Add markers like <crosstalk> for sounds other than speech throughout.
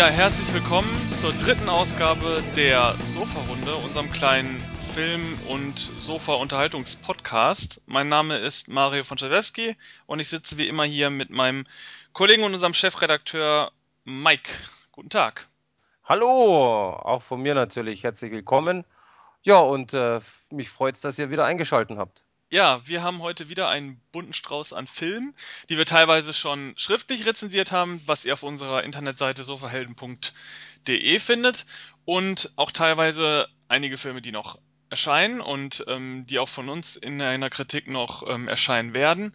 Ja, herzlich willkommen zur dritten Ausgabe der Sofa-Runde, unserem kleinen Film- und Sofa-Unterhaltungspodcast. Mein Name ist Mario von Czerwewski und ich sitze wie immer hier mit meinem Kollegen und unserem Chefredakteur Mike. Guten Tag. Hallo, auch von mir natürlich herzlich willkommen. Ja, und äh, mich freut es, dass ihr wieder eingeschaltet habt. Ja, wir haben heute wieder einen bunten Strauß an Filmen, die wir teilweise schon schriftlich rezensiert haben, was ihr auf unserer Internetseite sofahelden.de findet und auch teilweise einige Filme, die noch erscheinen und ähm, die auch von uns in einer Kritik noch ähm, erscheinen werden.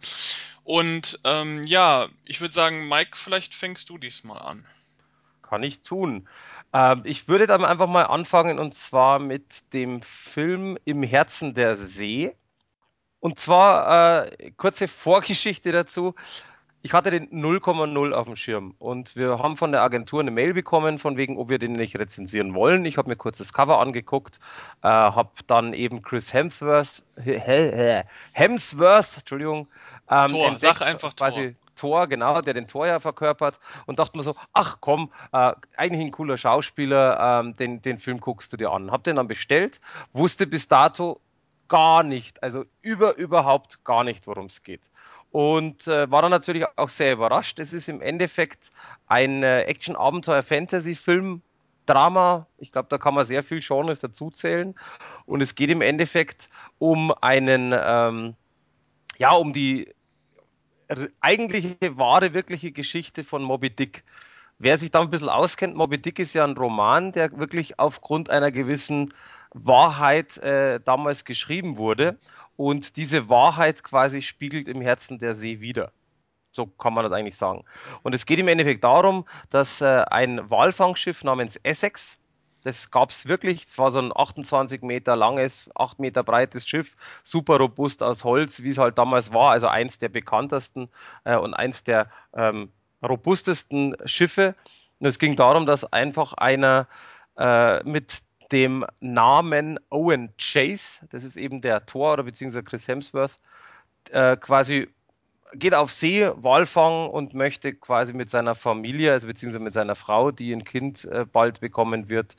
Und ähm, ja, ich würde sagen, Mike, vielleicht fängst du diesmal an. Kann ich tun. Ähm, ich würde dann einfach mal anfangen und zwar mit dem Film Im Herzen der See und zwar äh, kurze Vorgeschichte dazu. Ich hatte den 0,0 auf dem Schirm und wir haben von der Agentur eine Mail bekommen, von wegen, ob wir den nicht rezensieren wollen. Ich habe mir kurz das Cover angeguckt, äh, habe dann eben Chris Hemsworth, Hemsworth, Entschuldigung, ähm, Tor, entdeckt, sag einfach quasi Tor. Tor, genau, der den Tor ja verkörpert und dachte mir so, ach komm, äh, eigentlich ein cooler Schauspieler, ähm, den, den Film guckst du dir an. Hab den dann bestellt, wusste bis dato gar nicht, also über überhaupt gar nicht, worum es geht. Und äh, war dann natürlich auch sehr überrascht. Es ist im Endeffekt ein äh, Action-Abenteuer-Fantasy-Film, Drama. Ich glaube, da kann man sehr viel Genres dazuzählen. Und es geht im Endeffekt um einen, ähm, ja, um die eigentliche wahre, wirkliche Geschichte von Moby Dick. Wer sich da ein bisschen auskennt, Moby Dick ist ja ein Roman, der wirklich aufgrund einer gewissen Wahrheit äh, damals geschrieben wurde. Und diese Wahrheit quasi spiegelt im Herzen der See wieder. So kann man das eigentlich sagen. Und es geht im Endeffekt darum, dass äh, ein Walfangschiff namens Essex, das gab es wirklich, es war so ein 28 Meter langes, 8 Meter breites Schiff, super robust aus Holz, wie es halt damals war, also eins der bekanntesten äh, und eins der ähm, robustesten Schiffe. Und es ging darum, dass einfach einer äh, mit dem Namen Owen Chase, das ist eben der Thor oder beziehungsweise Chris Hemsworth, äh, quasi geht auf See, Walfang und möchte quasi mit seiner Familie, also beziehungsweise mit seiner Frau, die ein Kind äh, bald bekommen wird,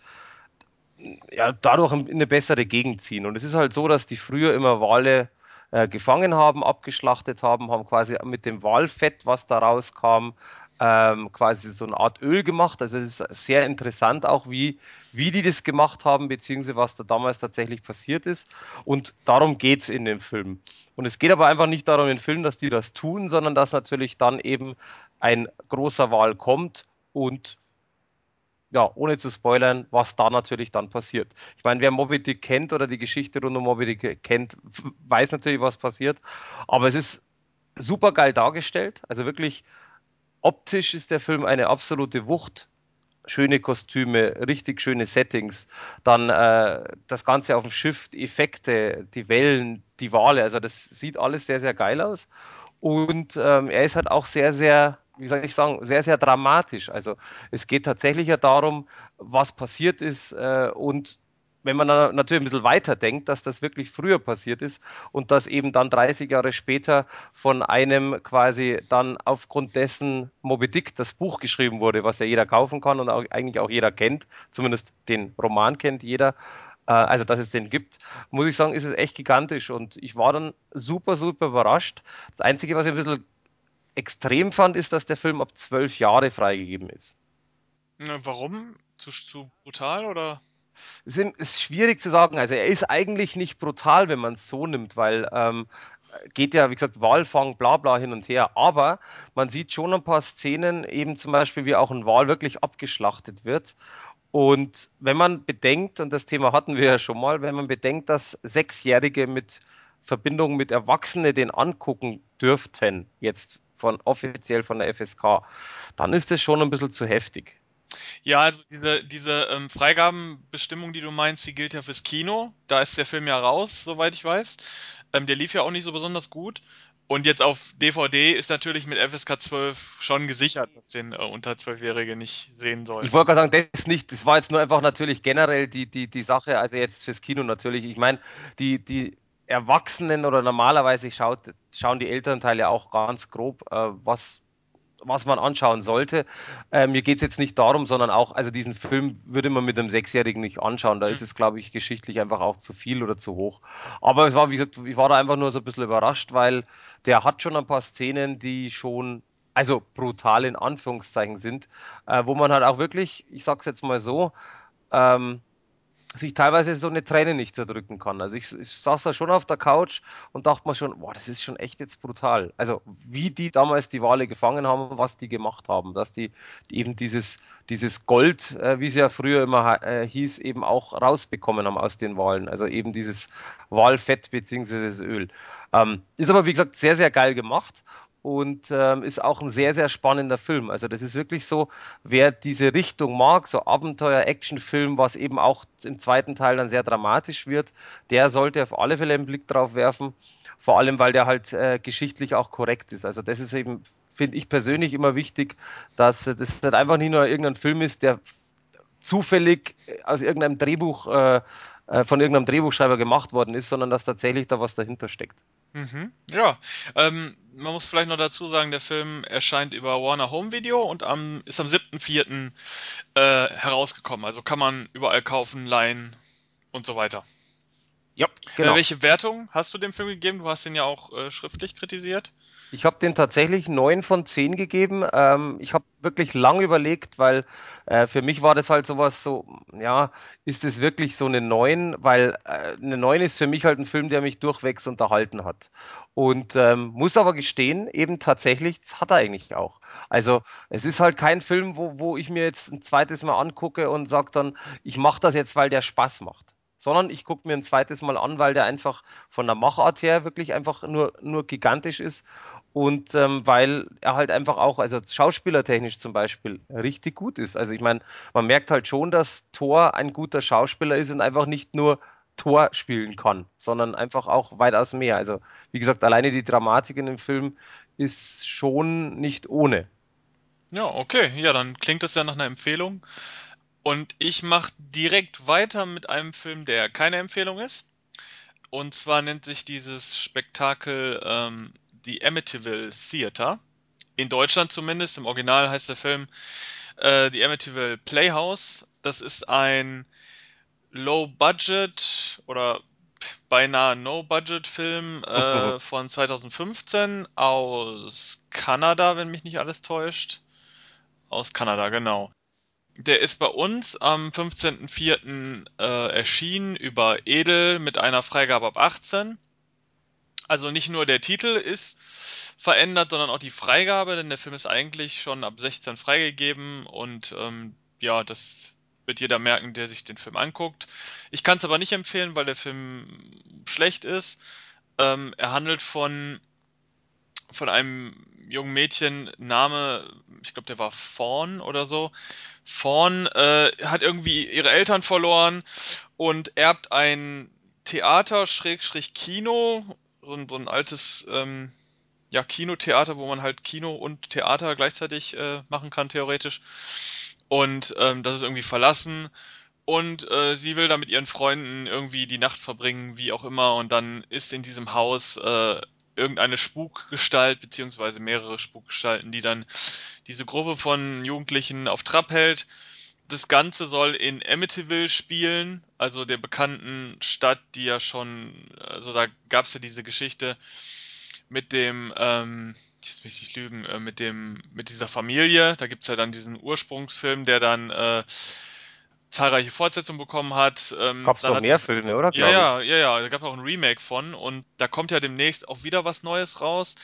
ja, dadurch in eine bessere Gegend ziehen. Und es ist halt so, dass die früher immer Wale äh, gefangen haben, abgeschlachtet haben, haben quasi mit dem Walfett, was da rauskam, ähm, quasi so eine Art Öl gemacht. Also es ist sehr interessant auch, wie, wie die das gemacht haben, beziehungsweise was da damals tatsächlich passiert ist. Und darum geht es in dem Film. Und es geht aber einfach nicht darum im Film, dass die das tun, sondern dass natürlich dann eben ein großer Wal kommt und ja, ohne zu spoilern, was da natürlich dann passiert. Ich meine, wer Moby Dick kennt oder die Geschichte rund um Moby Dick kennt, weiß natürlich, was passiert. Aber es ist super geil dargestellt. Also wirklich Optisch ist der Film eine absolute Wucht. Schöne Kostüme, richtig schöne Settings. Dann äh, das Ganze auf dem Schiff, die Effekte, die Wellen, die Wale. Also das sieht alles sehr, sehr geil aus. Und ähm, er ist halt auch sehr, sehr, wie soll ich sagen, sehr, sehr dramatisch. Also es geht tatsächlich ja darum, was passiert ist äh, und wenn man natürlich ein bisschen weiter denkt, dass das wirklich früher passiert ist und dass eben dann 30 Jahre später von einem quasi dann aufgrund dessen Moby Dick das Buch geschrieben wurde, was ja jeder kaufen kann und auch, eigentlich auch jeder kennt, zumindest den Roman kennt jeder, äh, also dass es den gibt, muss ich sagen, ist es echt gigantisch und ich war dann super, super überrascht. Das Einzige, was ich ein bisschen extrem fand, ist, dass der Film ab zwölf Jahre freigegeben ist. Warum? Zu, zu brutal oder? Es ist schwierig zu sagen. Also er ist eigentlich nicht brutal, wenn man es so nimmt, weil ähm, geht ja, wie gesagt, Walfang, bla bla hin und her. Aber man sieht schon ein paar Szenen, eben zum Beispiel, wie auch ein Wal wirklich abgeschlachtet wird. Und wenn man bedenkt, und das Thema hatten wir ja schon mal, wenn man bedenkt, dass Sechsjährige mit Verbindung mit Erwachsenen den angucken dürften, jetzt von offiziell von der FSK, dann ist das schon ein bisschen zu heftig. Ja, also diese, diese ähm, Freigabenbestimmung, die du meinst, die gilt ja fürs Kino. Da ist der Film ja raus, soweit ich weiß. Ähm, der lief ja auch nicht so besonders gut. Und jetzt auf DVD ist natürlich mit FSK 12 schon gesichert, dass den äh, unter 12-Jährige nicht sehen sollen. Ich wollte gerade sagen, das nicht. Das war jetzt nur einfach natürlich generell die, die, die Sache, also jetzt fürs Kino natürlich. Ich meine, die, die Erwachsenen oder normalerweise schaut, schauen die Elternteile auch ganz grob, äh, was was man anschauen sollte. Äh, mir geht es jetzt nicht darum, sondern auch, also diesen Film würde man mit einem Sechsjährigen nicht anschauen. Da ist es, glaube ich, geschichtlich einfach auch zu viel oder zu hoch. Aber es war, wie gesagt, ich war da einfach nur so ein bisschen überrascht, weil der hat schon ein paar Szenen, die schon also brutal in Anführungszeichen sind, äh, wo man halt auch wirklich, ich sag's jetzt mal so, ähm, sich teilweise so eine Träne nicht zerdrücken kann. Also ich, ich saß da schon auf der Couch und dachte mir schon, boah, das ist schon echt jetzt brutal. Also wie die damals die Wale gefangen haben, was die gemacht haben, dass die, eben dieses, dieses Gold, äh, wie es ja früher immer äh, hieß, eben auch rausbekommen haben aus den Walen. Also eben dieses Walfett beziehungsweise das Öl. Ähm, ist aber wie gesagt sehr, sehr geil gemacht und ähm, ist auch ein sehr, sehr spannender Film. Also das ist wirklich so, wer diese Richtung mag, so Abenteuer-Action-Film, was eben auch im zweiten Teil dann sehr dramatisch wird, der sollte auf alle Fälle einen Blick drauf werfen. Vor allem, weil der halt äh, geschichtlich auch korrekt ist. Also das ist eben, finde ich persönlich immer wichtig, dass das halt einfach nicht nur irgendein Film ist, der zufällig aus irgendeinem Drehbuch äh, äh, von irgendeinem Drehbuchschreiber gemacht worden ist, sondern dass tatsächlich da was dahinter steckt. Mhm. Ja, ähm, man muss vielleicht noch dazu sagen, der Film erscheint über Warner Home Video und am, ist am 7.4. Äh, herausgekommen. Also kann man überall kaufen, leihen und so weiter. Ja, genau. Äh, welche Wertung hast du dem Film gegeben? Du hast ihn ja auch äh, schriftlich kritisiert. Ich habe den tatsächlich neun von zehn gegeben. Ähm, ich habe wirklich lang überlegt, weil äh, für mich war das halt sowas so, ja, ist es wirklich so eine neun? Weil äh, eine neun ist für mich halt ein Film, der mich durchwegs unterhalten hat. Und ähm, muss aber gestehen, eben tatsächlich, das hat er eigentlich auch. Also es ist halt kein Film, wo, wo ich mir jetzt ein zweites Mal angucke und sage dann, ich mache das jetzt, weil der Spaß macht sondern ich gucke mir ein zweites Mal an, weil der einfach von der Machart her wirklich einfach nur, nur gigantisch ist und ähm, weil er halt einfach auch, also schauspielertechnisch zum Beispiel, richtig gut ist. Also ich meine, man merkt halt schon, dass Thor ein guter Schauspieler ist und einfach nicht nur Tor spielen kann, sondern einfach auch weitaus mehr. Also wie gesagt, alleine die Dramatik in dem Film ist schon nicht ohne. Ja, okay. Ja, dann klingt das ja nach einer Empfehlung. Und ich mache direkt weiter mit einem Film, der keine Empfehlung ist. Und zwar nennt sich dieses Spektakel ähm, The Amityville Theater. In Deutschland zumindest. Im Original heißt der Film äh, The Amityville Playhouse. Das ist ein Low-Budget oder beinahe No-Budget-Film äh, <laughs> von 2015 aus Kanada, wenn mich nicht alles täuscht. Aus Kanada, genau. Der ist bei uns am 15.04. Äh, erschienen über Edel mit einer Freigabe ab 18. Also nicht nur der Titel ist verändert, sondern auch die Freigabe, denn der Film ist eigentlich schon ab 16 freigegeben und ähm, ja, das wird jeder merken, der sich den Film anguckt. Ich kann es aber nicht empfehlen, weil der Film schlecht ist. Ähm, er handelt von von einem jungen Mädchen, Name, ich glaube, der war Fawn oder so. Fawn äh, hat irgendwie ihre Eltern verloren und erbt ein Theater, Schrägstrich Kino, so ein, so ein altes ähm, ja, Kinotheater, wo man halt Kino und Theater gleichzeitig äh, machen kann, theoretisch. Und ähm, das ist irgendwie verlassen. Und äh, sie will da mit ihren Freunden irgendwie die Nacht verbringen, wie auch immer. Und dann ist in diesem Haus äh, irgendeine Spukgestalt, beziehungsweise mehrere Spukgestalten, die dann diese Gruppe von Jugendlichen auf Trab hält. Das Ganze soll in Amityville spielen, also der bekannten Stadt, die ja schon, also da gab es ja diese Geschichte mit dem, ähm, jetzt will ich nicht lügen, äh, mit dem, mit dieser Familie. Da gibt's ja dann diesen Ursprungsfilm, der dann äh, zahlreiche Fortsetzungen bekommen hat. Ähm, Gab's noch mehr Filme, oder? Ja, ja, ja, ja. Da gab es auch ein Remake von und da kommt ja demnächst auch wieder was Neues raus,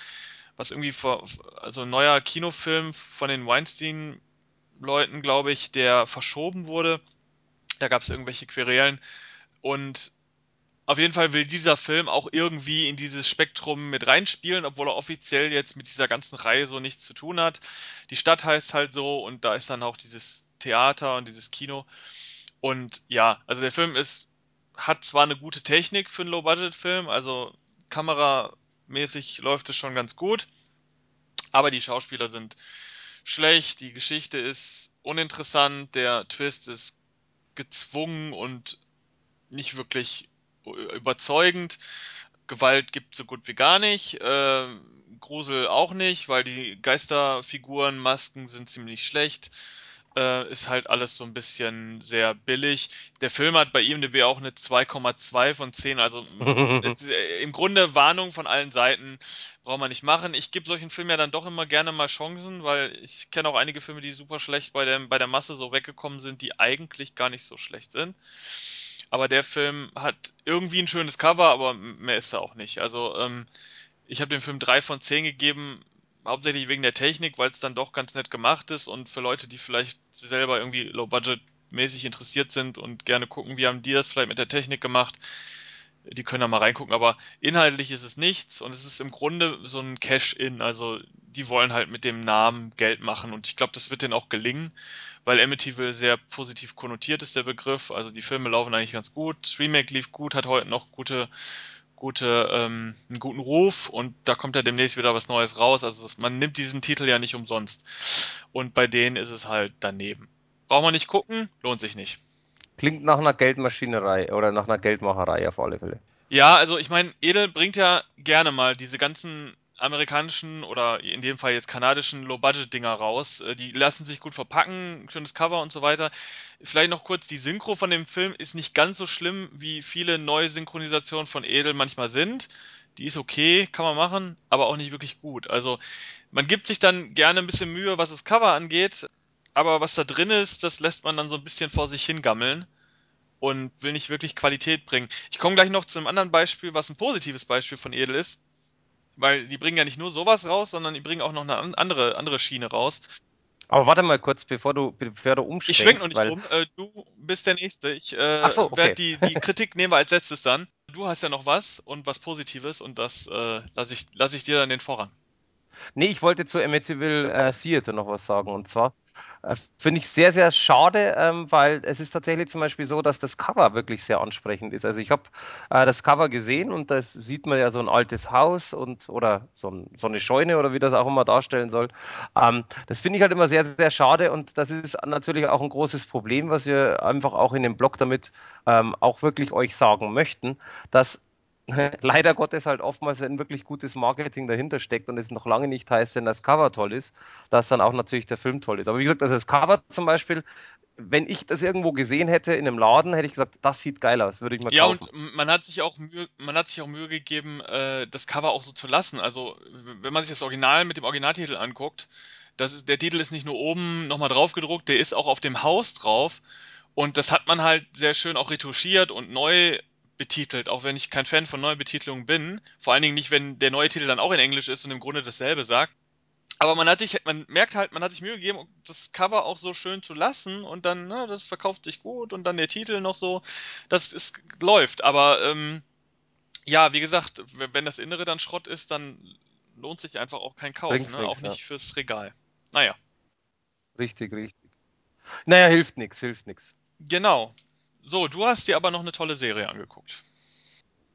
was irgendwie vor, also ein neuer Kinofilm von den Weinstein-Leuten, glaube ich, der verschoben wurde. Da gab es irgendwelche Querelen und auf jeden Fall will dieser Film auch irgendwie in dieses Spektrum mit reinspielen, obwohl er offiziell jetzt mit dieser ganzen Reihe so nichts zu tun hat. Die Stadt heißt halt so und da ist dann auch dieses Theater und dieses Kino. Und ja, also der Film ist, hat zwar eine gute Technik für einen Low-Budget-Film, also kameramäßig läuft es schon ganz gut, aber die Schauspieler sind schlecht, die Geschichte ist uninteressant, der Twist ist gezwungen und nicht wirklich überzeugend. Gewalt gibt so gut wie gar nicht. Äh, Grusel auch nicht, weil die Geisterfiguren, Masken sind ziemlich schlecht. Äh, ist halt alles so ein bisschen sehr billig. Der Film hat bei IMDb auch eine 2,2 von 10, also <laughs> ist, äh, im Grunde Warnung von allen Seiten, braucht man nicht machen. Ich gebe solchen Filmen ja dann doch immer gerne mal Chancen, weil ich kenne auch einige Filme, die super schlecht bei der, bei der Masse so weggekommen sind, die eigentlich gar nicht so schlecht sind. Aber der Film hat irgendwie ein schönes Cover, aber mehr ist er auch nicht. Also ähm, ich habe dem Film 3 von 10 gegeben, hauptsächlich wegen der Technik, weil es dann doch ganz nett gemacht ist und für Leute, die vielleicht selber irgendwie low-budget-mäßig interessiert sind und gerne gucken, wie haben die das vielleicht mit der Technik gemacht, die können da mal reingucken, aber inhaltlich ist es nichts und es ist im Grunde so ein Cash-In, also die wollen halt mit dem Namen Geld machen und ich glaube, das wird denen auch gelingen, weil Amityville sehr positiv konnotiert ist, der Begriff, also die Filme laufen eigentlich ganz gut, Remake lief gut, hat heute noch gute gute, ähm, einen guten Ruf und da kommt ja demnächst wieder was Neues raus. Also man nimmt diesen Titel ja nicht umsonst. Und bei denen ist es halt daneben. Braucht man nicht gucken, lohnt sich nicht. Klingt nach einer Geldmaschinerei oder nach einer Geldmacherei auf alle Fälle. Ja, also ich meine, Edel bringt ja gerne mal diese ganzen amerikanischen oder in dem Fall jetzt kanadischen Low-Budget-Dinger raus. Äh, die lassen sich gut verpacken, schönes Cover und so weiter. Vielleicht noch kurz, die Synchro von dem Film ist nicht ganz so schlimm, wie viele neue Synchronisationen von Edel manchmal sind. Die ist okay, kann man machen, aber auch nicht wirklich gut. Also man gibt sich dann gerne ein bisschen Mühe, was das Cover angeht, aber was da drin ist, das lässt man dann so ein bisschen vor sich hingammeln und will nicht wirklich Qualität bringen. Ich komme gleich noch zu einem anderen Beispiel, was ein positives Beispiel von Edel ist weil die bringen ja nicht nur sowas raus, sondern die bringen auch noch eine andere, andere Schiene raus. Aber warte mal kurz, bevor du, bevor du umschwenkst. Ich schwenk noch nicht weil... um. Äh, du bist der Nächste. Ich äh, so, okay. werde die, die Kritik <laughs> nehmen wir als letztes dann. Du hast ja noch was und was Positives und das äh, lasse ich, lass ich dir dann den Vorrang. Nee, ich wollte zu Amityville äh, Theater noch was sagen. Und zwar äh, finde ich sehr, sehr schade, ähm, weil es ist tatsächlich zum Beispiel so, dass das Cover wirklich sehr ansprechend ist. Also ich habe äh, das Cover gesehen und da sieht man ja so ein altes Haus und oder so, ein, so eine Scheune oder wie das auch immer darstellen soll. Ähm, das finde ich halt immer sehr, sehr schade und das ist natürlich auch ein großes Problem, was wir einfach auch in dem Blog damit ähm, auch wirklich euch sagen möchten, dass <laughs> leider Gottes halt oftmals ein wirklich gutes Marketing dahinter steckt und es noch lange nicht heißt, wenn das Cover toll ist, dass dann auch natürlich der Film toll ist. Aber wie gesagt, also das Cover zum Beispiel, wenn ich das irgendwo gesehen hätte in einem Laden, hätte ich gesagt, das sieht geil aus, würde ich mal ja, kaufen. Ja, und man hat sich auch Mühe, man hat sich auch Mühe gegeben, äh, das Cover auch so zu lassen. Also, wenn man sich das Original mit dem Originaltitel anguckt, das ist, der Titel ist nicht nur oben nochmal drauf gedruckt, der ist auch auf dem Haus drauf. Und das hat man halt sehr schön auch retuschiert und neu betitelt, auch wenn ich kein Fan von Neubetitelungen bin. Vor allen Dingen nicht, wenn der neue Titel dann auch in Englisch ist und im Grunde dasselbe sagt. Aber man hat sich, man merkt halt, man hat sich Mühe gegeben, das Cover auch so schön zu lassen und dann, ne, das verkauft sich gut und dann der Titel noch so, das ist, läuft. Aber ähm, ja, wie gesagt, wenn das Innere dann Schrott ist, dann lohnt sich einfach auch kein Kauf, ne? auch nicht ja. fürs Regal. Naja. Richtig, richtig. Naja, hilft nichts, hilft nichts. Genau. So, du hast dir aber noch eine tolle Serie angeguckt.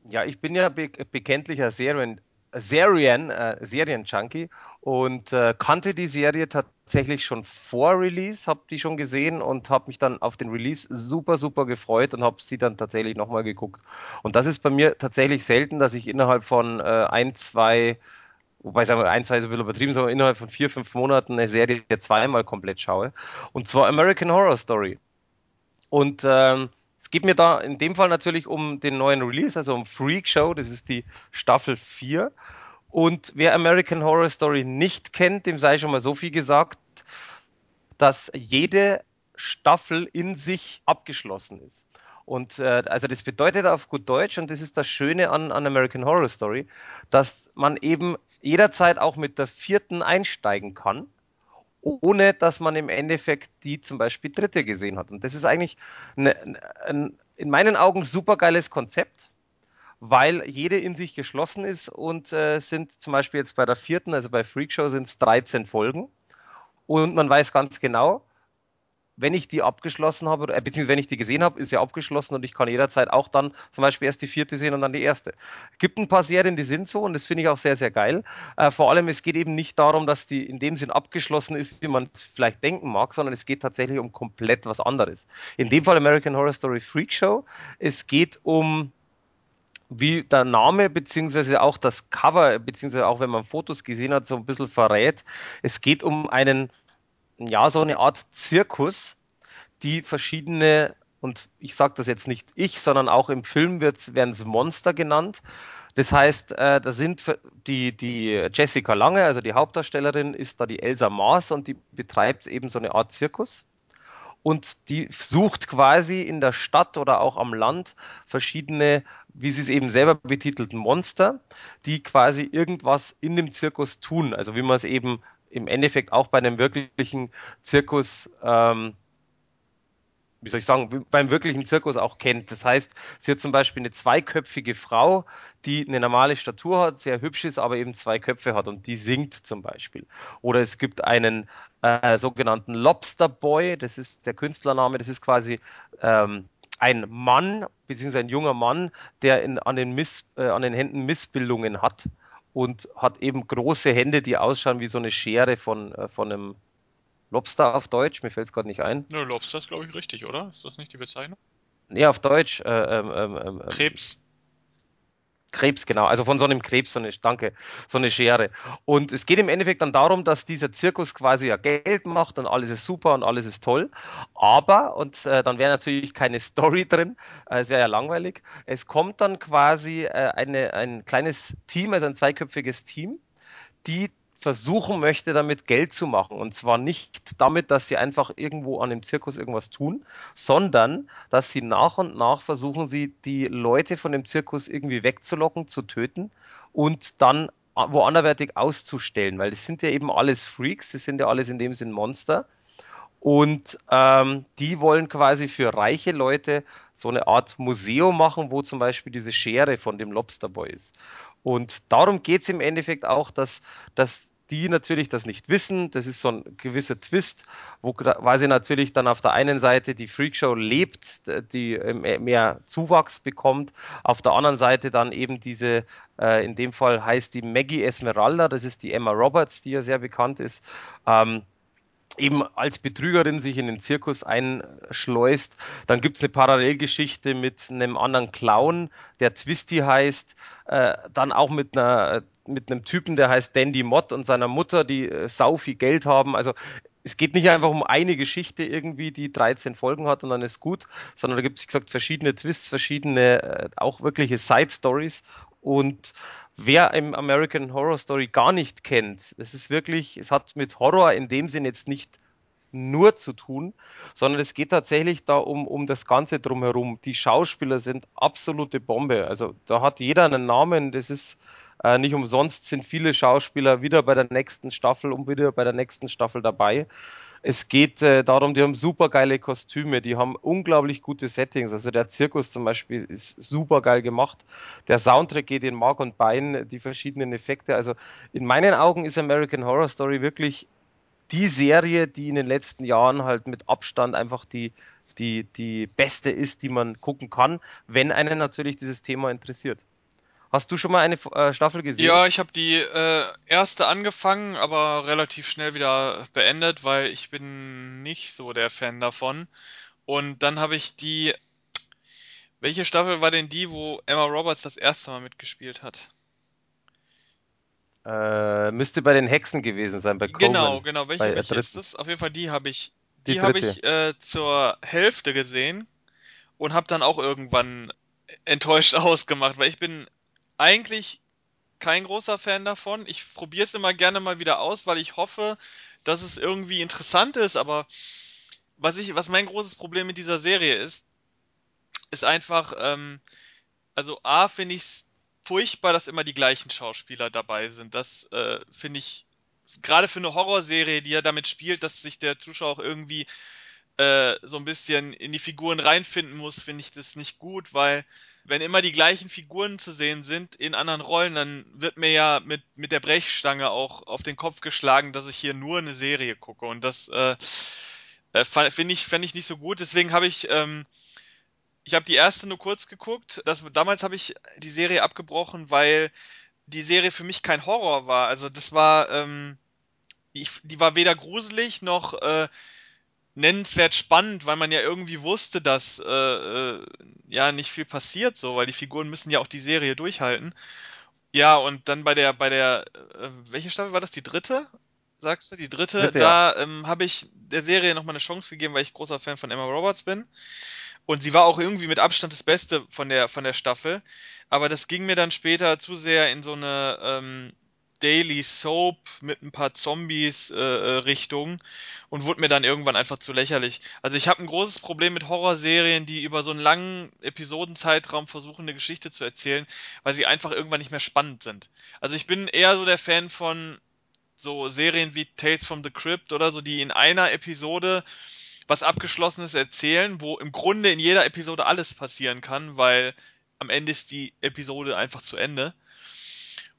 Ja, ich bin ja be bekenntlicher Serien, Serien, äh, Serien-Junkie und äh, kannte die Serie tatsächlich schon vor Release, habe die schon gesehen und habe mich dann auf den Release super, super gefreut und habe sie dann tatsächlich nochmal geguckt. Und das ist bei mir tatsächlich selten, dass ich innerhalb von äh, ein, zwei, wobei sagen wir ein, zwei so ein bisschen übertrieben, sondern innerhalb von vier, fünf Monaten eine Serie zweimal komplett schaue. Und zwar American Horror Story. Und ähm, es geht mir da in dem Fall natürlich um den neuen Release, also um Freak Show, das ist die Staffel 4. Und wer American Horror Story nicht kennt, dem sei schon mal so viel gesagt, dass jede Staffel in sich abgeschlossen ist. Und äh, also das bedeutet auf gut Deutsch, und das ist das Schöne an, an American Horror Story, dass man eben jederzeit auch mit der vierten einsteigen kann ohne dass man im Endeffekt die zum Beispiel dritte gesehen hat. Und das ist eigentlich eine, ein, in meinen Augen super geiles Konzept, weil jede in sich geschlossen ist und äh, sind zum Beispiel jetzt bei der vierten, also bei Freakshow sind es 13 Folgen und man weiß ganz genau, wenn ich die abgeschlossen habe, äh, beziehungsweise wenn ich die gesehen habe, ist ja abgeschlossen und ich kann jederzeit auch dann zum Beispiel erst die vierte sehen und dann die erste. Gibt ein paar Serien, die sind so und das finde ich auch sehr, sehr geil. Äh, vor allem, es geht eben nicht darum, dass die in dem Sinn abgeschlossen ist, wie man vielleicht denken mag, sondern es geht tatsächlich um komplett was anderes. In dem Fall American Horror Story Freak Show. Es geht um wie der Name beziehungsweise auch das Cover, beziehungsweise auch wenn man Fotos gesehen hat, so ein bisschen verrät. Es geht um einen, ja, so eine Art Zirkus, die verschiedene, und ich sage das jetzt nicht ich, sondern auch im Film werden es Monster genannt. Das heißt, äh, da sind die, die Jessica Lange, also die Hauptdarstellerin, ist da die Elsa Maas und die betreibt eben so eine Art Zirkus und die sucht quasi in der Stadt oder auch am Land verschiedene, wie sie es eben selber betitelten Monster, die quasi irgendwas in dem Zirkus tun. Also wie man es eben im Endeffekt auch bei einem wirklichen Zirkus ähm, wie soll ich sagen, beim wirklichen Zirkus auch kennt. Das heißt, sie hat zum Beispiel eine zweiköpfige Frau, die eine normale Statur hat, sehr hübsch ist, aber eben zwei Köpfe hat und die singt zum Beispiel. Oder es gibt einen äh, sogenannten Lobster Boy, das ist der Künstlername, das ist quasi ähm, ein Mann, beziehungsweise ein junger Mann, der in, an, den Miss, äh, an den Händen Missbildungen hat und hat eben große Hände, die ausschauen wie so eine Schere von, äh, von einem Lobster auf Deutsch, mir fällt es gerade nicht ein. Ne, Lobster ist, glaube ich, richtig, oder? Ist das nicht die Bezeichnung? Nee, auf Deutsch. Äh, ähm, ähm, ähm, Krebs. Krebs, genau. Also von so einem Krebs, so eine, danke, so eine Schere. Und es geht im Endeffekt dann darum, dass dieser Zirkus quasi ja Geld macht und alles ist super und alles ist toll. Aber, und äh, dann wäre natürlich keine Story drin, äh, es wäre ja langweilig, es kommt dann quasi äh, eine, ein kleines Team, also ein zweiköpfiges Team, die versuchen möchte, damit Geld zu machen. Und zwar nicht damit, dass sie einfach irgendwo an dem Zirkus irgendwas tun, sondern dass sie nach und nach versuchen, sie die Leute von dem Zirkus irgendwie wegzulocken, zu töten und dann wo anderwertig auszustellen, weil das sind ja eben alles Freaks, das sind ja alles in dem Sinn Monster. Und ähm, die wollen quasi für reiche Leute so eine Art Museum machen, wo zum Beispiel diese Schere von dem Lobsterboy ist. Und darum geht es im Endeffekt auch, dass, dass die natürlich das nicht wissen. Das ist so ein gewisser Twist, wo quasi natürlich dann auf der einen Seite die Freakshow lebt, die äh, mehr Zuwachs bekommt, auf der anderen Seite dann eben diese, äh, in dem Fall heißt die Maggie Esmeralda, das ist die Emma Roberts, die ja sehr bekannt ist. Ähm, eben als Betrügerin sich in den Zirkus einschleust. Dann gibt es eine Parallelgeschichte mit einem anderen Clown, der Twisty heißt. Äh, dann auch mit einer mit einem Typen, der heißt Dandy Mott und seiner Mutter, die äh, sau viel Geld haben. Also es geht nicht einfach um eine Geschichte irgendwie, die 13 Folgen hat und dann ist gut, sondern da gibt es, wie gesagt, verschiedene Twists, verschiedene, äh, auch wirkliche Side-Stories. Und wer im American Horror Story gar nicht kennt, es ist wirklich, es hat mit Horror in dem Sinn jetzt nicht nur zu tun, sondern es geht tatsächlich da um, um das Ganze drumherum. Die Schauspieler sind absolute Bombe. Also da hat jeder einen Namen, das ist äh, nicht umsonst sind viele Schauspieler wieder bei der nächsten Staffel und wieder bei der nächsten Staffel dabei. Es geht äh, darum, die haben super geile Kostüme, die haben unglaublich gute Settings. Also der Zirkus zum Beispiel ist super geil gemacht. Der Soundtrack geht in Mark und Bein, die verschiedenen Effekte. Also in meinen Augen ist American Horror Story wirklich die Serie, die in den letzten Jahren halt mit Abstand einfach die, die, die beste ist, die man gucken kann, wenn einen natürlich dieses Thema interessiert. Hast du schon mal eine äh, Staffel gesehen? Ja, ich habe die äh, erste angefangen, aber relativ schnell wieder beendet, weil ich bin nicht so der Fan davon. Und dann habe ich die. Welche Staffel war denn die, wo Emma Roberts das erste Mal mitgespielt hat? Äh, müsste bei den Hexen gewesen sein, bei Coleman. Genau, genau. Welche, welche ist das? Auf jeden Fall die habe ich. Die, die habe ich äh, zur Hälfte gesehen und habe dann auch irgendwann enttäuscht <laughs> ausgemacht, weil ich bin eigentlich kein großer Fan davon. Ich probiere es immer gerne mal wieder aus, weil ich hoffe, dass es irgendwie interessant ist. Aber was ich, was mein großes Problem mit dieser Serie ist, ist einfach, ähm, also A finde ich es furchtbar, dass immer die gleichen Schauspieler dabei sind. Das äh, finde ich gerade für eine Horrorserie, die ja damit spielt, dass sich der Zuschauer auch irgendwie äh, so ein bisschen in die Figuren reinfinden muss, finde ich das nicht gut, weil wenn immer die gleichen Figuren zu sehen sind in anderen Rollen, dann wird mir ja mit, mit der Brechstange auch auf den Kopf geschlagen, dass ich hier nur eine Serie gucke. Und das äh, äh finde ich, find ich nicht so gut. Deswegen habe ich, ähm, ich habe die erste nur kurz geguckt. Das, damals habe ich die Serie abgebrochen, weil die Serie für mich kein Horror war. Also das war, ähm, ich, die war weder gruselig noch, äh, nennenswert spannend, weil man ja irgendwie wusste, dass äh, äh, ja nicht viel passiert, so, weil die Figuren müssen ja auch die Serie durchhalten. Ja, und dann bei der, bei der, äh, welche Staffel war das? Die dritte? Sagst du? Die dritte? dritte da ja. ähm, habe ich der Serie nochmal eine Chance gegeben, weil ich großer Fan von Emma Roberts bin. Und sie war auch irgendwie mit Abstand das Beste von der, von der Staffel. Aber das ging mir dann später zu sehr in so eine ähm, Daily Soap mit ein paar Zombies äh, äh, Richtung und wurde mir dann irgendwann einfach zu lächerlich. Also ich habe ein großes Problem mit Horrorserien, die über so einen langen Episodenzeitraum versuchen, eine Geschichte zu erzählen, weil sie einfach irgendwann nicht mehr spannend sind. Also ich bin eher so der Fan von so Serien wie Tales from the Crypt oder so, die in einer Episode was Abgeschlossenes erzählen, wo im Grunde in jeder Episode alles passieren kann, weil am Ende ist die Episode einfach zu Ende.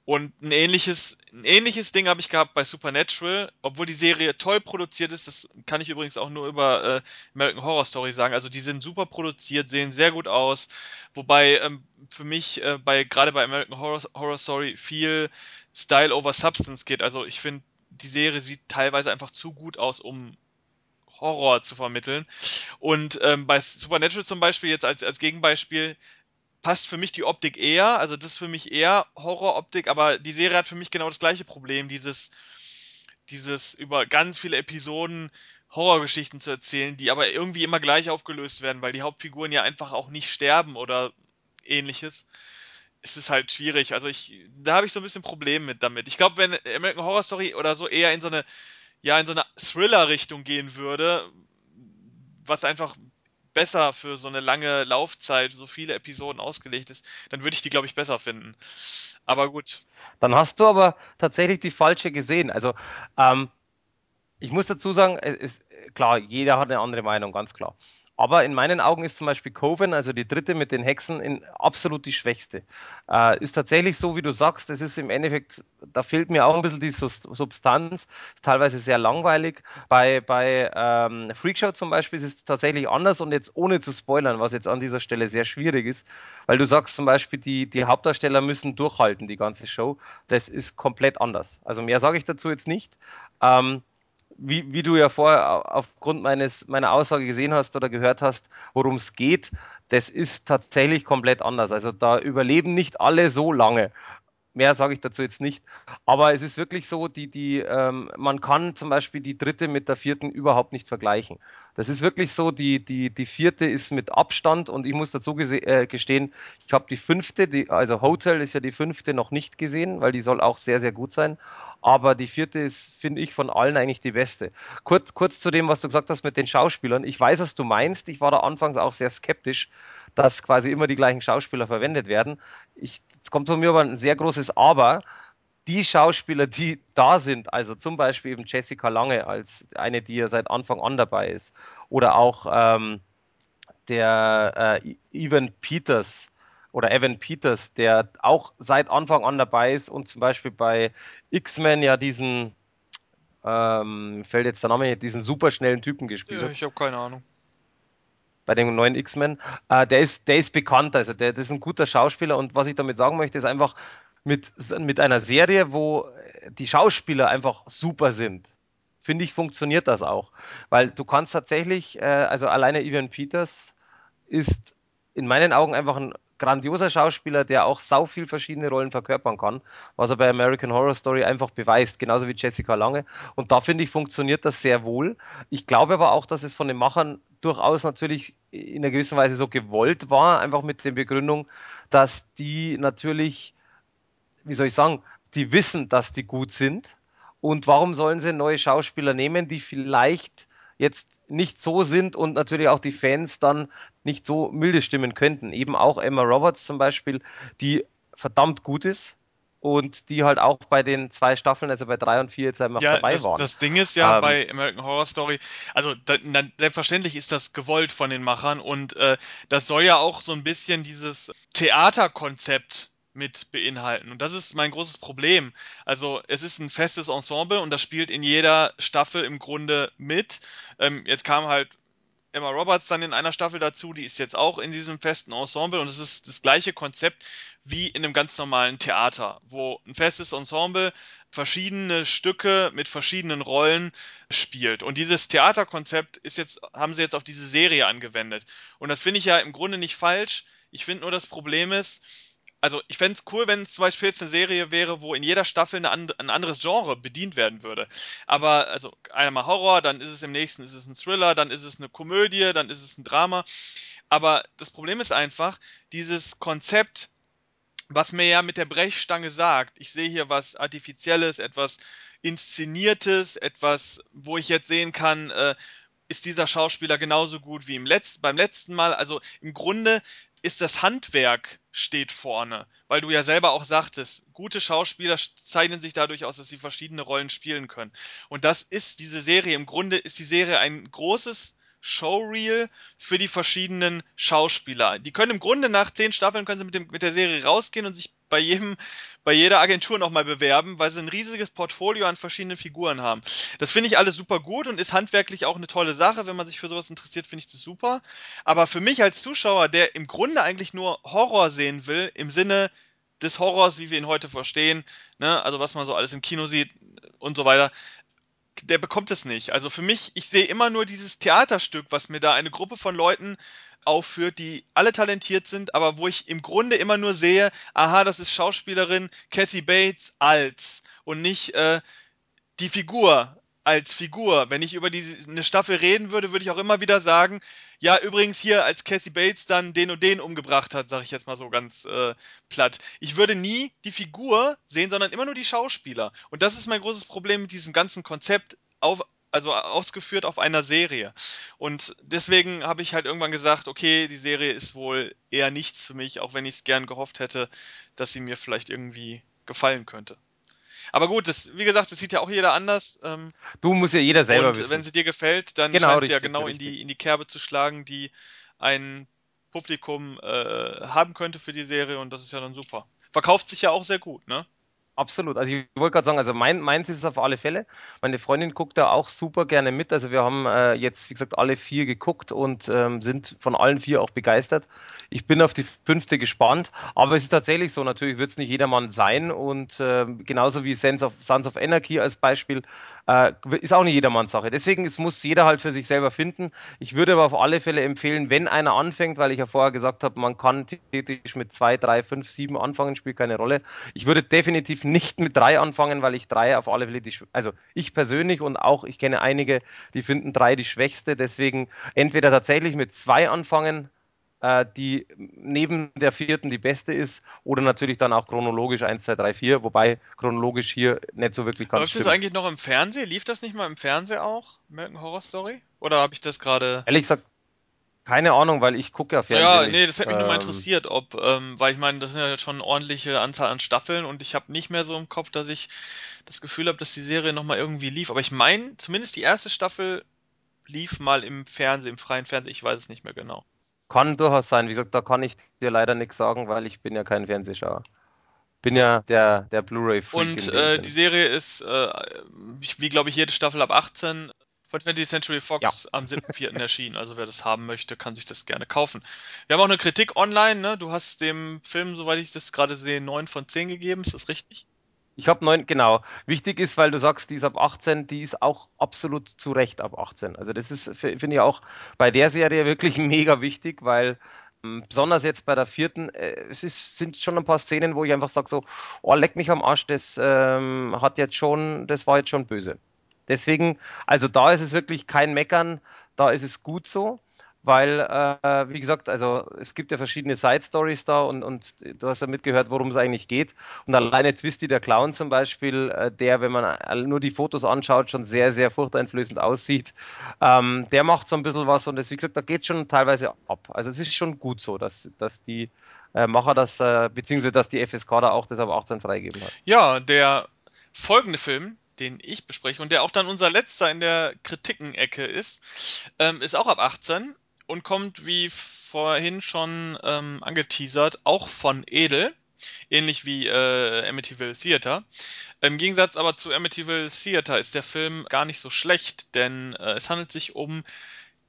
Und ein ähnliches, ein ähnliches Ding habe ich gehabt bei Supernatural, obwohl die Serie toll produziert ist. Das kann ich übrigens auch nur über äh, American Horror Story sagen. Also die sind super produziert, sehen sehr gut aus. Wobei ähm, für mich äh, bei gerade bei American Horror, Horror Story viel Style over Substance geht. Also ich finde, die Serie sieht teilweise einfach zu gut aus, um Horror zu vermitteln. Und ähm, bei Supernatural zum Beispiel jetzt als, als Gegenbeispiel, passt für mich die Optik eher, also das ist für mich eher Horroroptik, aber die Serie hat für mich genau das gleiche Problem, dieses, dieses über ganz viele Episoden Horrorgeschichten zu erzählen, die aber irgendwie immer gleich aufgelöst werden, weil die Hauptfiguren ja einfach auch nicht sterben oder ähnliches. Es ist halt schwierig. Also ich, da habe ich so ein bisschen Probleme mit damit. Ich glaube, wenn American Horror Story oder so eher in so eine, ja, in so eine Thriller-Richtung gehen würde, was einfach besser für so eine lange Laufzeit, so viele Episoden ausgelegt ist, dann würde ich die, glaube ich, besser finden. Aber gut. Dann hast du aber tatsächlich die falsche gesehen. Also, ähm, ich muss dazu sagen, es ist klar, jeder hat eine andere Meinung, ganz klar. Aber in meinen Augen ist zum Beispiel Coven, also die dritte mit den Hexen, in, absolut die schwächste. Äh, ist tatsächlich so, wie du sagst, es ist im Endeffekt, da fehlt mir auch ein bisschen die Substanz, ist teilweise sehr langweilig. Bei, bei ähm, Freakshow zum Beispiel ist es tatsächlich anders und jetzt ohne zu spoilern, was jetzt an dieser Stelle sehr schwierig ist, weil du sagst zum Beispiel, die, die Hauptdarsteller müssen durchhalten, die ganze Show. Das ist komplett anders. Also mehr sage ich dazu jetzt nicht. Ähm, wie, wie du ja vorher aufgrund meines, meiner Aussage gesehen hast oder gehört hast, worum es geht, das ist tatsächlich komplett anders. Also da überleben nicht alle so lange. Mehr sage ich dazu jetzt nicht. Aber es ist wirklich so, die, die, ähm, man kann zum Beispiel die dritte mit der vierten überhaupt nicht vergleichen. Das ist wirklich so, die, die, die vierte ist mit Abstand und ich muss dazu äh, gestehen, ich habe die fünfte, die, also Hotel ist ja die fünfte noch nicht gesehen, weil die soll auch sehr, sehr gut sein. Aber die vierte ist, finde ich, von allen eigentlich die beste. Kurz, kurz zu dem, was du gesagt hast mit den Schauspielern. Ich weiß, was du meinst. Ich war da anfangs auch sehr skeptisch, dass quasi immer die gleichen Schauspieler verwendet werden. Ich, jetzt kommt von mir aber ein sehr großes Aber. Die Schauspieler, die da sind, also zum Beispiel eben Jessica Lange als eine, die ja seit Anfang an dabei ist, oder auch ähm, der äh, Evan Peters, oder Evan Peters, der auch seit Anfang an dabei ist und zum Beispiel bei X-Men ja diesen, ähm, fällt jetzt der Name, diesen superschnellen Typen gespielt hat. Ich habe keine Ahnung. Bei den neuen X-Men. Äh, der, ist, der ist bekannt, also der, das ist ein guter Schauspieler und was ich damit sagen möchte, ist einfach mit, mit einer Serie, wo die Schauspieler einfach super sind. Finde ich, funktioniert das auch. Weil du kannst tatsächlich, äh, also alleine Evan Peters ist in meinen Augen einfach ein grandioser Schauspieler, der auch sau viel verschiedene Rollen verkörpern kann, was er bei American Horror Story einfach beweist, genauso wie Jessica Lange. Und da finde ich, funktioniert das sehr wohl. Ich glaube aber auch, dass es von den Machern durchaus natürlich in einer gewissen Weise so gewollt war, einfach mit der Begründung, dass die natürlich, wie soll ich sagen, die wissen, dass die gut sind. Und warum sollen sie neue Schauspieler nehmen, die vielleicht jetzt nicht so sind und natürlich auch die Fans dann nicht so milde stimmen könnten. Eben auch Emma Roberts zum Beispiel, die verdammt gut ist und die halt auch bei den zwei Staffeln, also bei drei und vier jetzt einmal ja, dabei das, waren. Das Ding ist ja ähm, bei American Horror Story, also da, da, selbstverständlich ist das gewollt von den Machern und äh, das soll ja auch so ein bisschen dieses Theaterkonzept mit beinhalten. Und das ist mein großes Problem. Also es ist ein festes Ensemble und das spielt in jeder Staffel im Grunde mit. Ähm, jetzt kam halt Emma Roberts dann in einer Staffel dazu, die ist jetzt auch in diesem festen Ensemble und es ist das gleiche Konzept wie in einem ganz normalen Theater, wo ein festes Ensemble verschiedene Stücke mit verschiedenen Rollen spielt. Und dieses Theaterkonzept ist jetzt, haben sie jetzt auf diese Serie angewendet. Und das finde ich ja im Grunde nicht falsch. Ich finde nur, das Problem ist, also ich fände es cool, wenn es zum Beispiel jetzt eine Serie wäre, wo in jeder Staffel eine and ein anderes Genre bedient werden würde. Aber also einmal Horror, dann ist es im nächsten ist es ein Thriller, dann ist es eine Komödie, dann ist es ein Drama. Aber das Problem ist einfach, dieses Konzept, was mir ja mit der Brechstange sagt, ich sehe hier was Artifizielles, etwas Inszeniertes, etwas, wo ich jetzt sehen kann, äh, ist dieser Schauspieler genauso gut wie im Letz beim letzten Mal. Also im Grunde ist das Handwerk steht vorne, weil du ja selber auch sagtest, gute Schauspieler zeichnen sich dadurch aus, dass sie verschiedene Rollen spielen können. Und das ist diese Serie. Im Grunde ist die Serie ein großes Showreel für die verschiedenen Schauspieler. Die können im Grunde nach zehn Staffeln können sie mit, dem, mit der Serie rausgehen und sich bei jedem, bei jeder Agentur nochmal bewerben, weil sie ein riesiges Portfolio an verschiedenen Figuren haben. Das finde ich alles super gut und ist handwerklich auch eine tolle Sache. Wenn man sich für sowas interessiert, finde ich das super. Aber für mich als Zuschauer, der im Grunde eigentlich nur Horror sehen will, im Sinne des Horrors, wie wir ihn heute verstehen, ne, also was man so alles im Kino sieht und so weiter, der bekommt es nicht. Also für mich, ich sehe immer nur dieses Theaterstück, was mir da eine Gruppe von Leuten aufführt, die alle talentiert sind, aber wo ich im Grunde immer nur sehe, aha, das ist Schauspielerin Cassie Bates als und nicht äh, die Figur als Figur. Wenn ich über die, eine Staffel reden würde, würde ich auch immer wieder sagen, ja, übrigens hier, als Cassie Bates dann den und den umgebracht hat, sage ich jetzt mal so ganz äh, platt. Ich würde nie die Figur sehen, sondern immer nur die Schauspieler. Und das ist mein großes Problem mit diesem ganzen Konzept, auf, also ausgeführt auf einer Serie. Und deswegen habe ich halt irgendwann gesagt, okay, die Serie ist wohl eher nichts für mich, auch wenn ich es gern gehofft hätte, dass sie mir vielleicht irgendwie gefallen könnte. Aber gut, das, wie gesagt, das sieht ja auch jeder anders. Ähm, du musst ja jeder selber und wissen. wenn sie dir gefällt, dann genau, scheint richtig, ja genau richtig. in die, in die Kerbe zu schlagen, die ein Publikum äh, haben könnte für die Serie und das ist ja dann super. Verkauft sich ja auch sehr gut, ne? Absolut. Also ich wollte gerade sagen, also mein, meins ist es auf alle Fälle. Meine Freundin guckt da auch super gerne mit. Also wir haben äh, jetzt, wie gesagt, alle vier geguckt und ähm, sind von allen vier auch begeistert. Ich bin auf die fünfte gespannt, aber es ist tatsächlich so, natürlich wird es nicht jedermann sein und äh, genauso wie Sons of, Sons of Anarchy als Beispiel äh, ist auch nicht jedermanns Sache. Deswegen es muss jeder halt für sich selber finden. Ich würde aber auf alle Fälle empfehlen, wenn einer anfängt, weil ich ja vorher gesagt habe, man kann theoretisch mit zwei, drei, fünf, sieben anfangen, spielt keine Rolle. Ich würde definitiv nicht mit drei anfangen, weil ich drei auf alle Fälle die, also ich persönlich und auch ich kenne einige, die finden drei die schwächste. Deswegen entweder tatsächlich mit zwei anfangen, äh, die neben der vierten die beste ist oder natürlich dann auch chronologisch 1, 2, 3, 4, wobei chronologisch hier nicht so wirklich ganz Läuft das eigentlich noch im Fernsehen? Lief das nicht mal im Fernsehen auch? American Horror Story? Oder habe ich das gerade... Ehrlich gesagt, keine Ahnung, weil ich gucke ja Fernsehen. Ja, nee, das hätte mich ähm, nur mal interessiert, ob, ähm, weil ich meine, das sind ja schon eine ordentliche Anzahl an Staffeln und ich habe nicht mehr so im Kopf, dass ich das Gefühl habe, dass die Serie nochmal irgendwie lief. Aber ich meine, zumindest die erste Staffel lief mal im Fernsehen, im freien Fernsehen, ich weiß es nicht mehr genau. Kann durchaus sein. Wie gesagt, da kann ich dir leider nichts sagen, weil ich bin ja kein Fernsehschauer. Bin ja der, der blu ray Und äh, die Serie ist, äh, wie glaube ich, jede Staffel ab 18 von 20th Century Fox ja. am 7.4. erschienen. Also wer das haben möchte, kann sich das gerne kaufen. Wir haben auch eine Kritik online. Ne? Du hast dem Film, soweit ich das gerade sehe, 9 von 10 gegeben. Ist das richtig? Ich habe neun, genau. Wichtig ist, weil du sagst, die ist ab 18, die ist auch absolut zu Recht ab 18. Also das ist, finde ich auch bei der Serie wirklich <laughs> mega wichtig, weil ähm, besonders jetzt bei der vierten, äh, es ist, sind schon ein paar Szenen, wo ich einfach sage so, oh, leck mich am Arsch, das ähm, hat jetzt schon, das war jetzt schon böse. Deswegen, also da ist es wirklich kein Meckern, da ist es gut so weil, äh, wie gesagt, also es gibt ja verschiedene Side-Stories da und, und du hast ja mitgehört, worum es eigentlich geht. Und alleine Twisty, der Clown zum Beispiel, äh, der, wenn man nur die Fotos anschaut, schon sehr, sehr furchteinflößend aussieht, ähm, der macht so ein bisschen was und das, wie gesagt, da geht schon teilweise ab. Also es ist schon gut so, dass, dass die äh, Macher das, äh, beziehungsweise dass die FSK da auch das ab 18 freigeben hat. Ja, der folgende Film, den ich bespreche und der auch dann unser letzter in der Kritiken-Ecke ist, ähm, ist auch ab 18 und kommt, wie vorhin schon ähm, angeteasert, auch von Edel, ähnlich wie äh, Amityville Theater. Im Gegensatz aber zu Amityville Theater ist der Film gar nicht so schlecht, denn äh, es handelt sich um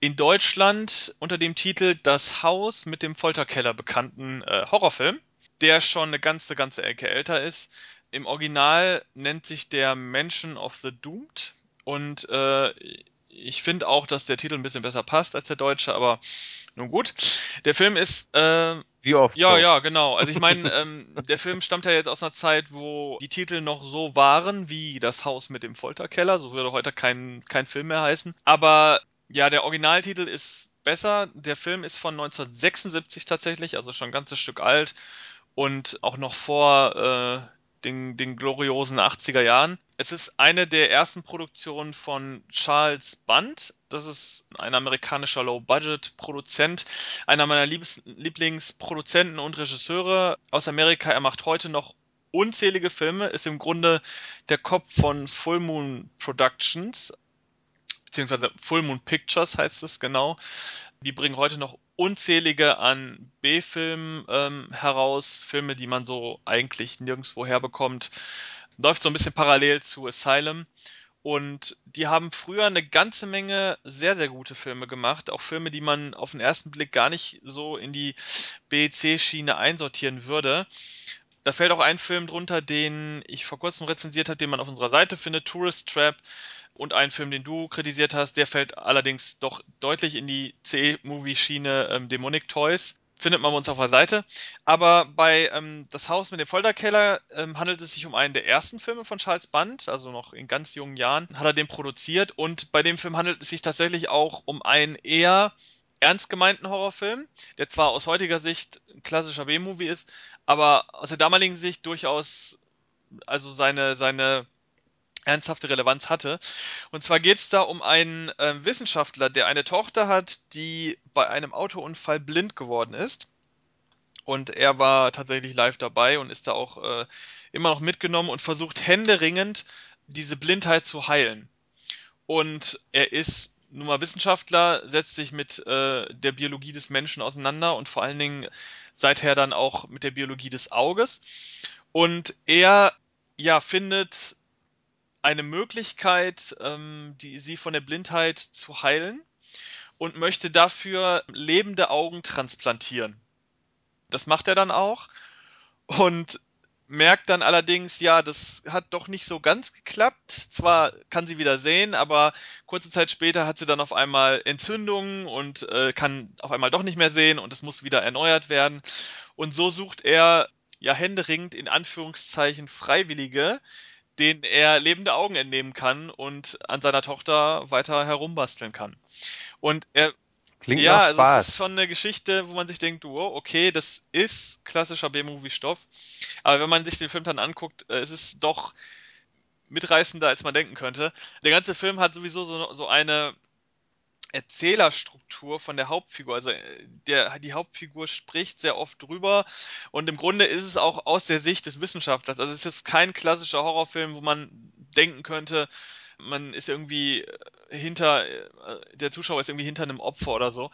in Deutschland unter dem Titel Das Haus mit dem Folterkeller bekannten äh, Horrorfilm, der schon eine ganze, ganze Ecke älter ist. Im Original nennt sich der Mansion of the Doomed und äh, ich finde auch, dass der Titel ein bisschen besser passt als der deutsche, aber nun gut. Der Film ist. Äh, Wie oft? Ja, so. ja, genau. Also ich meine, <laughs> ähm, der Film stammt ja jetzt aus einer Zeit, wo die Titel noch so waren wie Das Haus mit dem Folterkeller. So würde heute kein, kein Film mehr heißen. Aber ja, der Originaltitel ist besser. Der Film ist von 1976 tatsächlich, also schon ein ganzes Stück alt und auch noch vor äh, den, den gloriosen 80er Jahren. Es ist eine der ersten Produktionen von Charles Band. Das ist ein amerikanischer Low-Budget-Produzent, einer meiner Liebs Lieblingsproduzenten und Regisseure aus Amerika. Er macht heute noch unzählige Filme, ist im Grunde der Kopf von Full Moon Productions, beziehungsweise Full Moon Pictures heißt es genau. Die bringen heute noch unzählige an B-Filmen ähm, heraus, Filme, die man so eigentlich nirgendwo herbekommt. Läuft so ein bisschen parallel zu Asylum. Und die haben früher eine ganze Menge sehr, sehr gute Filme gemacht. Auch Filme, die man auf den ersten Blick gar nicht so in die B-C-Schiene einsortieren würde. Da fällt auch ein Film drunter, den ich vor kurzem rezensiert habe, den man auf unserer Seite findet, Tourist Trap und ein Film, den du kritisiert hast, der fällt allerdings doch deutlich in die C-Movie-Schiene ähm, Demonic Toys. Findet man uns auf der Seite. Aber bei ähm, Das Haus mit dem Folterkeller ähm, handelt es sich um einen der ersten Filme von Charles Band, also noch in ganz jungen Jahren hat er den produziert. Und bei dem Film handelt es sich tatsächlich auch um einen eher ernst gemeinten Horrorfilm, der zwar aus heutiger Sicht ein klassischer B-Movie ist, aber aus der damaligen Sicht durchaus also seine, seine ernsthafte Relevanz hatte. Und zwar geht es da um einen äh, Wissenschaftler, der eine Tochter hat, die bei einem Autounfall blind geworden ist. Und er war tatsächlich live dabei und ist da auch äh, immer noch mitgenommen und versucht händeringend diese Blindheit zu heilen. Und er ist nun mal Wissenschaftler, setzt sich mit äh, der Biologie des Menschen auseinander und vor allen Dingen seither dann auch mit der Biologie des Auges. Und er ja findet eine Möglichkeit, ähm, die, sie von der Blindheit zu heilen und möchte dafür lebende Augen transplantieren. Das macht er dann auch und merkt dann allerdings, ja, das hat doch nicht so ganz geklappt. Zwar kann sie wieder sehen, aber kurze Zeit später hat sie dann auf einmal Entzündungen und äh, kann auf einmal doch nicht mehr sehen und es muss wieder erneuert werden. Und so sucht er ja händeringend in Anführungszeichen Freiwillige, den er lebende Augen entnehmen kann und an seiner Tochter weiter herumbasteln kann. Und er Klingt ja, also es ist schon eine Geschichte, wo man sich denkt, wow, okay, das ist klassischer B-Movie-Stoff. Aber wenn man sich den Film dann anguckt, äh, es ist doch mitreißender, als man denken könnte. Der ganze Film hat sowieso so, so eine Erzählerstruktur von der Hauptfigur. Also äh, der, die Hauptfigur spricht sehr oft drüber und im Grunde ist es auch aus der Sicht des Wissenschaftlers. Also es ist kein klassischer Horrorfilm, wo man denken könnte, man ist irgendwie äh, hinter, äh, der Zuschauer ist irgendwie hinter einem Opfer oder so,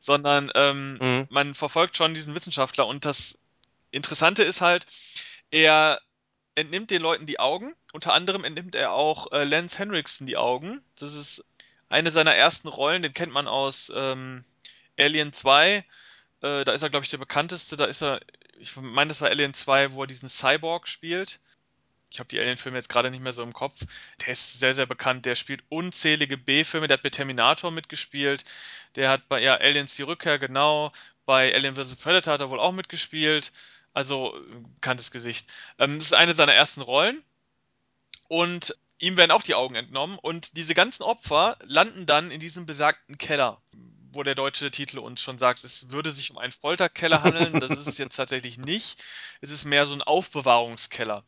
sondern ähm, mhm. man verfolgt schon diesen Wissenschaftler und das Interessante ist halt, er entnimmt den Leuten die Augen. Unter anderem entnimmt er auch äh, Lance Henriksen die Augen. Das ist eine seiner ersten Rollen, den kennt man aus ähm, Alien 2. Äh, da ist er, glaube ich, der bekannteste. Da ist er, ich meine, das war Alien 2, wo er diesen Cyborg spielt. Ich habe die Alien-Filme jetzt gerade nicht mehr so im Kopf. Der ist sehr, sehr bekannt. Der spielt unzählige B-Filme. Der hat bei Terminator mitgespielt. Der hat bei ja, Aliens die Rückkehr, genau. Bei Alien vs. Predator hat er wohl auch mitgespielt. Also, bekanntes Gesicht. Ähm, das ist eine seiner ersten Rollen. Und ihm werden auch die Augen entnommen und diese ganzen Opfer landen dann in diesem besagten Keller, wo der deutsche Titel uns schon sagt, es würde sich um einen Folterkeller handeln. Das ist es jetzt tatsächlich nicht. Es ist mehr so ein Aufbewahrungskeller.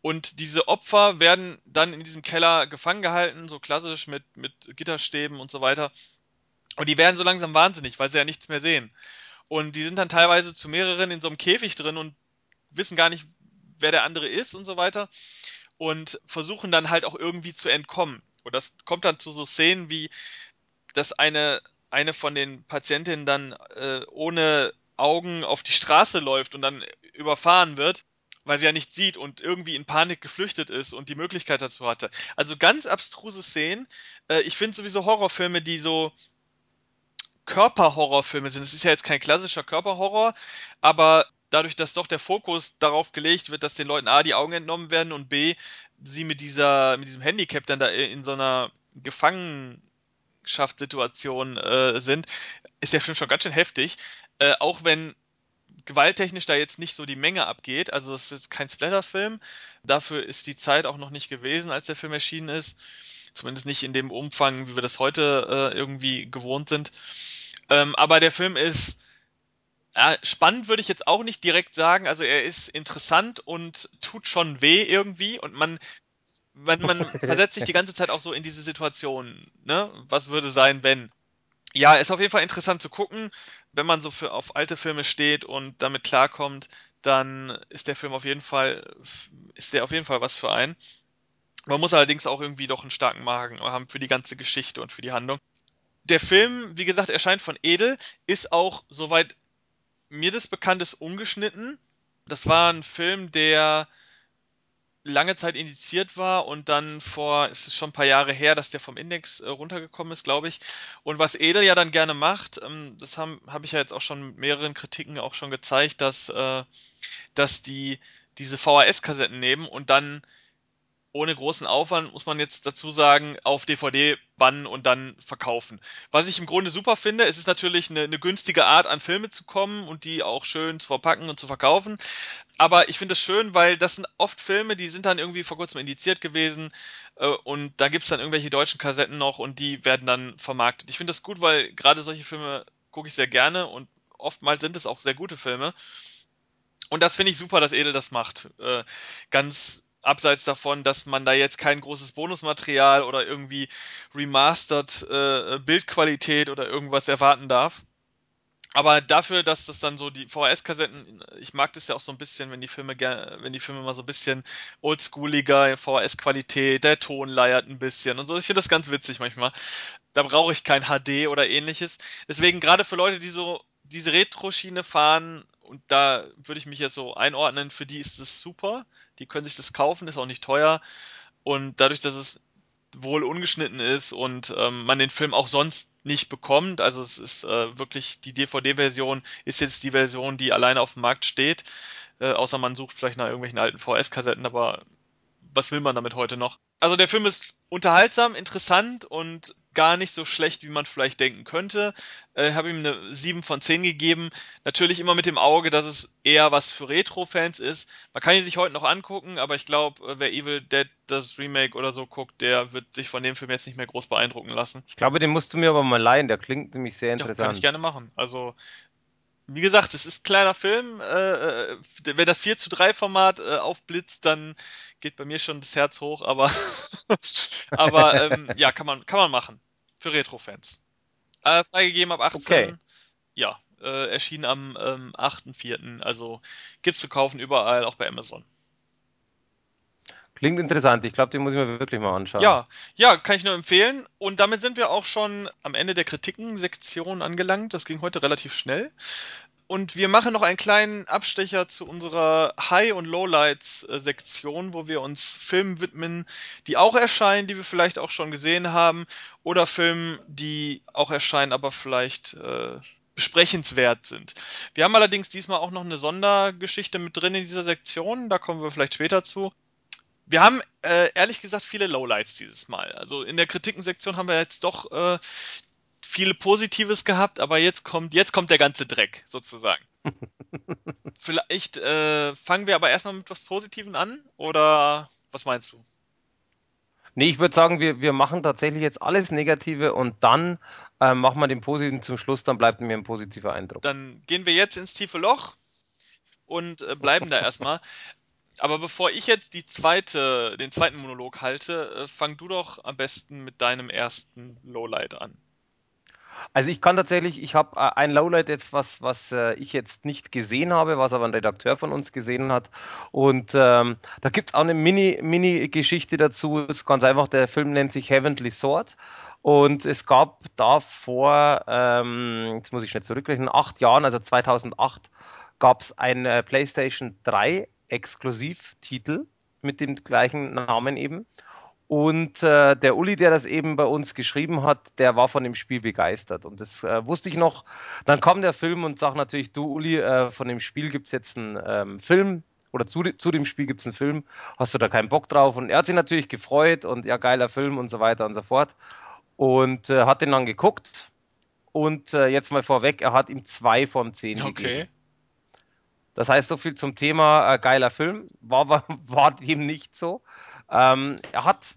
Und diese Opfer werden dann in diesem Keller gefangen gehalten, so klassisch mit, mit Gitterstäben und so weiter. Und die werden so langsam wahnsinnig, weil sie ja nichts mehr sehen. Und die sind dann teilweise zu mehreren in so einem Käfig drin und wissen gar nicht, wer der andere ist und so weiter und versuchen dann halt auch irgendwie zu entkommen. Und das kommt dann zu so Szenen wie, dass eine, eine von den Patientinnen dann äh, ohne Augen auf die Straße läuft und dann überfahren wird, weil sie ja nicht sieht und irgendwie in Panik geflüchtet ist und die Möglichkeit dazu hatte. Also ganz abstruse Szenen. Äh, ich finde sowieso Horrorfilme, die so Körperhorrorfilme sind. Es ist ja jetzt kein klassischer Körperhorror, aber dadurch, dass doch der Fokus darauf gelegt wird, dass den Leuten A die Augen entnommen werden und B sie mit dieser mit diesem Handicap dann da in so einer Gefangenschaftssituation äh, sind, ist der Film schon ganz schön heftig. Äh, auch wenn gewalttechnisch da jetzt nicht so die Menge abgeht. Also es ist kein Splatterfilm. Dafür ist die Zeit auch noch nicht gewesen, als der Film erschienen ist. Zumindest nicht in dem Umfang, wie wir das heute äh, irgendwie gewohnt sind. Ähm, aber der Film ist ja, spannend, würde ich jetzt auch nicht direkt sagen. Also er ist interessant und tut schon weh irgendwie und man man, man <laughs> versetzt sich die ganze Zeit auch so in diese Situation. Ne? Was würde sein, wenn? Ja, ist auf jeden Fall interessant zu gucken. Wenn man so für, auf alte Filme steht und damit klarkommt, dann ist der Film auf jeden Fall, ist der auf jeden Fall was für einen. Man muss allerdings auch irgendwie doch einen starken Magen haben für die ganze Geschichte und für die Handlung. Der Film, wie gesagt, erscheint von Edel, ist auch, soweit mir das bekannt ist, ungeschnitten. Das war ein Film, der lange Zeit indiziert war und dann vor, es ist schon ein paar Jahre her, dass der vom Index äh, runtergekommen ist, glaube ich. Und was Edel ja dann gerne macht, ähm, das habe hab ich ja jetzt auch schon mit mehreren Kritiken auch schon gezeigt, dass, äh, dass die diese VHS-Kassetten nehmen und dann ohne großen Aufwand, muss man jetzt dazu sagen, auf DVD bannen und dann verkaufen. Was ich im Grunde super finde, es ist natürlich eine, eine günstige Art, an Filme zu kommen und die auch schön zu verpacken und zu verkaufen. Aber ich finde es schön, weil das sind oft Filme, die sind dann irgendwie vor kurzem indiziert gewesen äh, und da gibt's dann irgendwelche deutschen Kassetten noch und die werden dann vermarktet. Ich finde das gut, weil gerade solche Filme gucke ich sehr gerne und oftmals sind es auch sehr gute Filme. Und das finde ich super, dass Edel das macht. Äh, ganz abseits davon, dass man da jetzt kein großes Bonusmaterial oder irgendwie remastered äh, Bildqualität oder irgendwas erwarten darf. Aber dafür, dass das dann so die VHS-Kassetten, ich mag das ja auch so ein bisschen, wenn die Filme wenn die Filme mal so ein bisschen oldschooliger, VHS-Qualität, der Ton leiert ein bisschen und so. Ich finde das ganz witzig manchmal. Da brauche ich kein HD oder ähnliches. Deswegen gerade für Leute, die so diese Retro-Schiene fahren, und da würde ich mich jetzt so einordnen, für die ist es super. Die können sich das kaufen, ist auch nicht teuer. Und dadurch, dass es wohl ungeschnitten ist und ähm, man den Film auch sonst nicht bekommt, also es ist äh, wirklich die DVD-Version ist jetzt die Version, die alleine auf dem Markt steht, äh, außer man sucht vielleicht nach irgendwelchen alten VS-Kassetten, aber was will man damit heute noch? Also der Film ist unterhaltsam, interessant und gar nicht so schlecht, wie man vielleicht denken könnte. Äh, habe ihm eine 7 von 10 gegeben. Natürlich immer mit dem Auge, dass es eher was für Retro-Fans ist. Man kann ihn sich heute noch angucken, aber ich glaube, äh, wer Evil Dead das Remake oder so guckt, der wird sich von dem Film jetzt nicht mehr groß beeindrucken lassen. Ich glaube, den musst du mir aber mal leihen, der klingt nämlich sehr interessant. Ja, kann ich gerne machen. Also wie gesagt, es ist ein kleiner Film. Äh, äh wenn das 4 zu 3 Format äh, aufblitzt, dann geht bei mir schon das Herz hoch, aber, <laughs> aber ähm, <laughs> ja, kann man, kann man machen. Für Retro-Fans. Äh, freigegeben ab 18. Okay. Ja, äh, erschien am ähm, 8.4. Also gibt's zu kaufen überall, auch bei Amazon. Klingt interessant. Ich glaube, den muss ich mir wirklich mal anschauen. Ja, ja, kann ich nur empfehlen. Und damit sind wir auch schon am Ende der Kritiken-Sektion angelangt. Das ging heute relativ schnell. Und wir machen noch einen kleinen Abstecher zu unserer High- und Lowlights-Sektion, wo wir uns Filmen widmen, die auch erscheinen, die wir vielleicht auch schon gesehen haben, oder Filmen, die auch erscheinen, aber vielleicht äh, besprechenswert sind. Wir haben allerdings diesmal auch noch eine Sondergeschichte mit drin in dieser Sektion, da kommen wir vielleicht später zu. Wir haben äh, ehrlich gesagt viele Lowlights dieses Mal. Also in der Kritikensektion haben wir jetzt doch äh, viele Positives gehabt, aber jetzt kommt jetzt kommt der ganze Dreck sozusagen. <laughs> Vielleicht äh, fangen wir aber erstmal mit was Positiven an oder was meinst du? Nee, ich würde sagen, wir, wir machen tatsächlich jetzt alles Negative und dann äh, machen wir den Positiven zum Schluss, dann bleibt mir ein positiver Eindruck. Dann gehen wir jetzt ins tiefe Loch und äh, bleiben da <laughs> erstmal. Aber bevor ich jetzt die zweite, den zweiten Monolog halte, äh, fang du doch am besten mit deinem ersten Lowlight an. Also ich kann tatsächlich, ich habe äh, ein Lowlight jetzt, was, was äh, ich jetzt nicht gesehen habe, was aber ein Redakteur von uns gesehen hat. Und ähm, da gibt es auch eine Mini-Geschichte Mini dazu. Es ist ganz einfach, der Film nennt sich Heavenly Sword. Und es gab da vor, ähm, jetzt muss ich schnell zurückrechnen, acht Jahren, also 2008, gab es ein PlayStation 3 Exklusivtitel mit dem gleichen Namen eben. Und äh, der Uli, der das eben bei uns geschrieben hat, der war von dem Spiel begeistert. Und das äh, wusste ich noch. Dann kam der Film und sagt natürlich, du Uli, äh, von dem Spiel gibt es jetzt einen ähm, Film. Oder zu, zu dem Spiel gibt es einen Film. Hast du da keinen Bock drauf? Und er hat sich natürlich gefreut und ja, geiler Film und so weiter und so fort. Und äh, hat den dann geguckt. Und äh, jetzt mal vorweg, er hat ihm zwei von zehn okay. gegeben. Das heißt, so viel zum Thema äh, geiler Film. War, war, <laughs> war dem nicht so. Ähm, er hat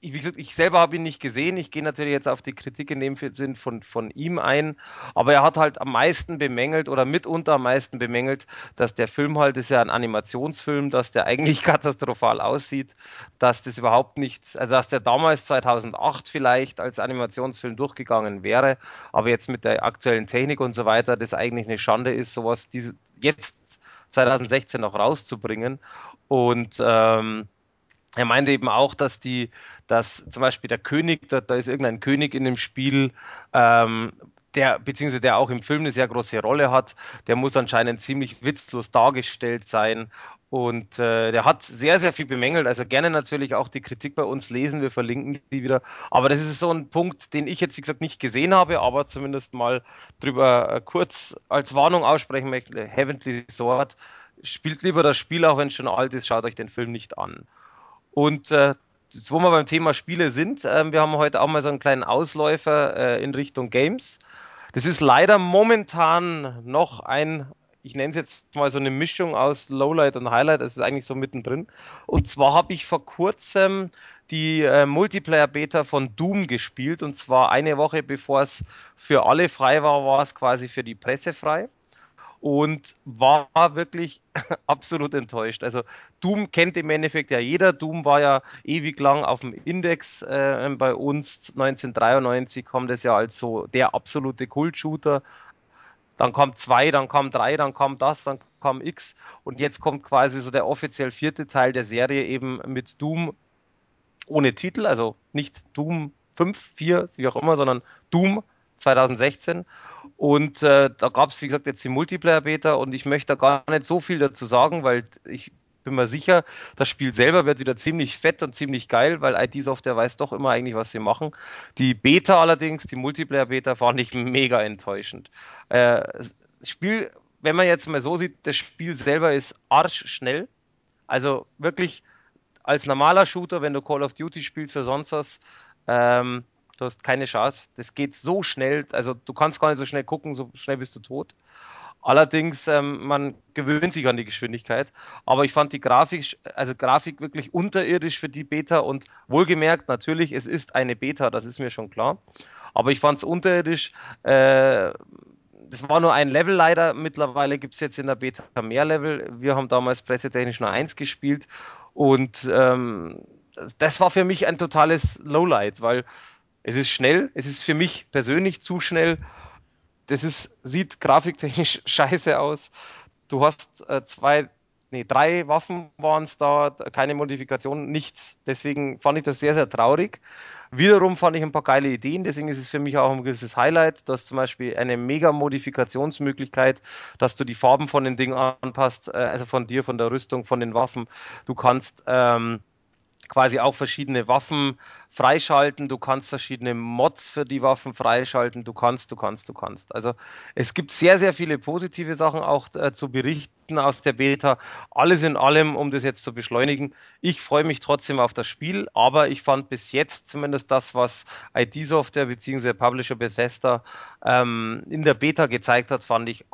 wie gesagt, ich selber habe ihn nicht gesehen. Ich gehe natürlich jetzt auf die Kritik in dem Sinn von, von ihm ein. Aber er hat halt am meisten bemängelt oder mitunter am meisten bemängelt, dass der Film halt ist ja ein Animationsfilm, dass der eigentlich <laughs> katastrophal aussieht, dass das überhaupt nichts, also dass der damals 2008 vielleicht als Animationsfilm durchgegangen wäre, aber jetzt mit der aktuellen Technik und so weiter, das eigentlich eine Schande ist, sowas diese, jetzt 2016 noch rauszubringen. Und ähm, er meinte eben auch, dass die, dass zum Beispiel der König, da, da ist irgendein König in dem Spiel, ähm, der, beziehungsweise der auch im Film eine sehr große Rolle hat, der muss anscheinend ziemlich witzlos dargestellt sein. Und äh, der hat sehr, sehr viel bemängelt. Also gerne natürlich auch die Kritik bei uns lesen. Wir verlinken die wieder. Aber das ist so ein Punkt, den ich jetzt, wie gesagt, nicht gesehen habe, aber zumindest mal drüber äh, kurz als Warnung aussprechen möchte. Heavenly Sword spielt lieber das Spiel, auch wenn es schon alt ist, schaut euch den Film nicht an. Und äh, wo wir beim Thema Spiele sind, äh, wir haben heute auch mal so einen kleinen Ausläufer äh, in Richtung Games. Das ist leider momentan noch ein, ich nenne es jetzt mal so eine Mischung aus Lowlight und Highlight, das ist eigentlich so mittendrin. Und zwar habe ich vor kurzem die äh, Multiplayer-Beta von Doom gespielt und zwar eine Woche bevor es für alle frei war, war es quasi für die Presse frei und war wirklich <laughs> absolut enttäuscht. Also Doom kennt im Endeffekt ja jeder. Doom war ja ewig lang auf dem Index äh, bei uns. 1993 kommt es ja als so der absolute Kult-Shooter. Dann kommt zwei, dann kommt drei, dann kommt das, dann kam X und jetzt kommt quasi so der offiziell vierte Teil der Serie eben mit Doom ohne Titel, also nicht Doom 5, 4, wie auch immer, sondern Doom 2016. Und äh, da gab es, wie gesagt, jetzt die Multiplayer-Beta und ich möchte da gar nicht so viel dazu sagen, weil ich bin mir sicher, das Spiel selber wird wieder ziemlich fett und ziemlich geil, weil IT Software weiß doch immer eigentlich, was sie machen. Die Beta allerdings, die Multiplayer-Beta, fand ich mega enttäuschend. Äh, das Spiel, wenn man jetzt mal so sieht, das Spiel selber ist arschschnell. Also wirklich als normaler Shooter, wenn du Call of Duty spielst oder sonst was, ähm, Du hast keine Chance. Das geht so schnell. Also du kannst gar nicht so schnell gucken, so schnell bist du tot. Allerdings, ähm, man gewöhnt sich an die Geschwindigkeit. Aber ich fand die Grafik, also Grafik wirklich unterirdisch für die Beta und wohlgemerkt, natürlich, es ist eine Beta, das ist mir schon klar. Aber ich fand es unterirdisch. Äh, das war nur ein Level leider. Mittlerweile gibt es jetzt in der Beta mehr Level. Wir haben damals pressetechnisch nur eins gespielt. Und ähm, das war für mich ein totales Lowlight, weil es ist schnell, es ist für mich persönlich zu schnell. Das ist, sieht grafiktechnisch <laughs> scheiße aus. Du hast äh, zwei, nee, drei Waffen waren es da, keine Modifikation, nichts. Deswegen fand ich das sehr, sehr traurig. Wiederum fand ich ein paar geile Ideen, deswegen ist es für mich auch ein gewisses Highlight. Du hast zum Beispiel eine mega Modifikationsmöglichkeit, dass du die Farben von den Dingen anpasst, äh, also von dir, von der Rüstung, von den Waffen. Du kannst ähm, quasi auch verschiedene Waffen freischalten, du kannst verschiedene Mods für die Waffen freischalten, du kannst, du kannst, du kannst. Also es gibt sehr, sehr viele positive Sachen auch äh, zu berichten aus der Beta. Alles in allem, um das jetzt zu beschleunigen. Ich freue mich trotzdem auf das Spiel, aber ich fand bis jetzt zumindest das, was ID-Software bzw. Publisher Bethesda ähm, in der Beta gezeigt hat, fand ich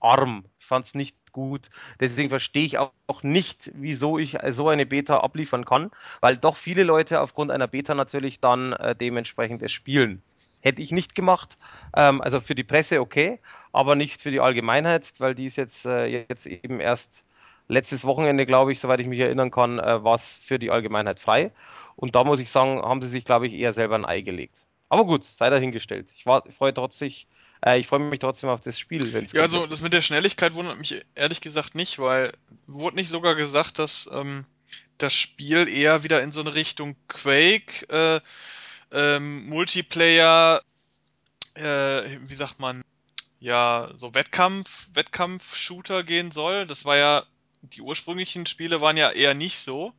arm. Ich fand es nicht gut. Deswegen verstehe ich auch nicht, wieso ich so eine Beta abliefern kann, weil doch viele Leute aufgrund einer Beta natürlich dann äh, dementsprechend es spielen. Hätte ich nicht gemacht, ähm, also für die Presse okay, aber nicht für die Allgemeinheit, weil die ist jetzt, äh, jetzt eben erst letztes Wochenende, glaube ich, soweit ich mich erinnern kann, äh, war es für die Allgemeinheit frei. Und da muss ich sagen, haben sie sich, glaube ich, eher selber ein Ei gelegt. Aber gut, sei dahingestellt. Ich, war, ich freue trotzdem, äh, ich freue mich trotzdem auf das Spiel. Wenn's ja, also das mit der Schnelligkeit wundert mich ehrlich gesagt nicht, weil wurde nicht sogar gesagt, dass ähm, das Spiel eher wieder in so eine Richtung Quake, äh, ähm, Multiplayer, äh, wie sagt man, ja, so Wettkampf, Wettkampf-Shooter gehen soll. Das war ja, die ursprünglichen Spiele waren ja eher nicht so.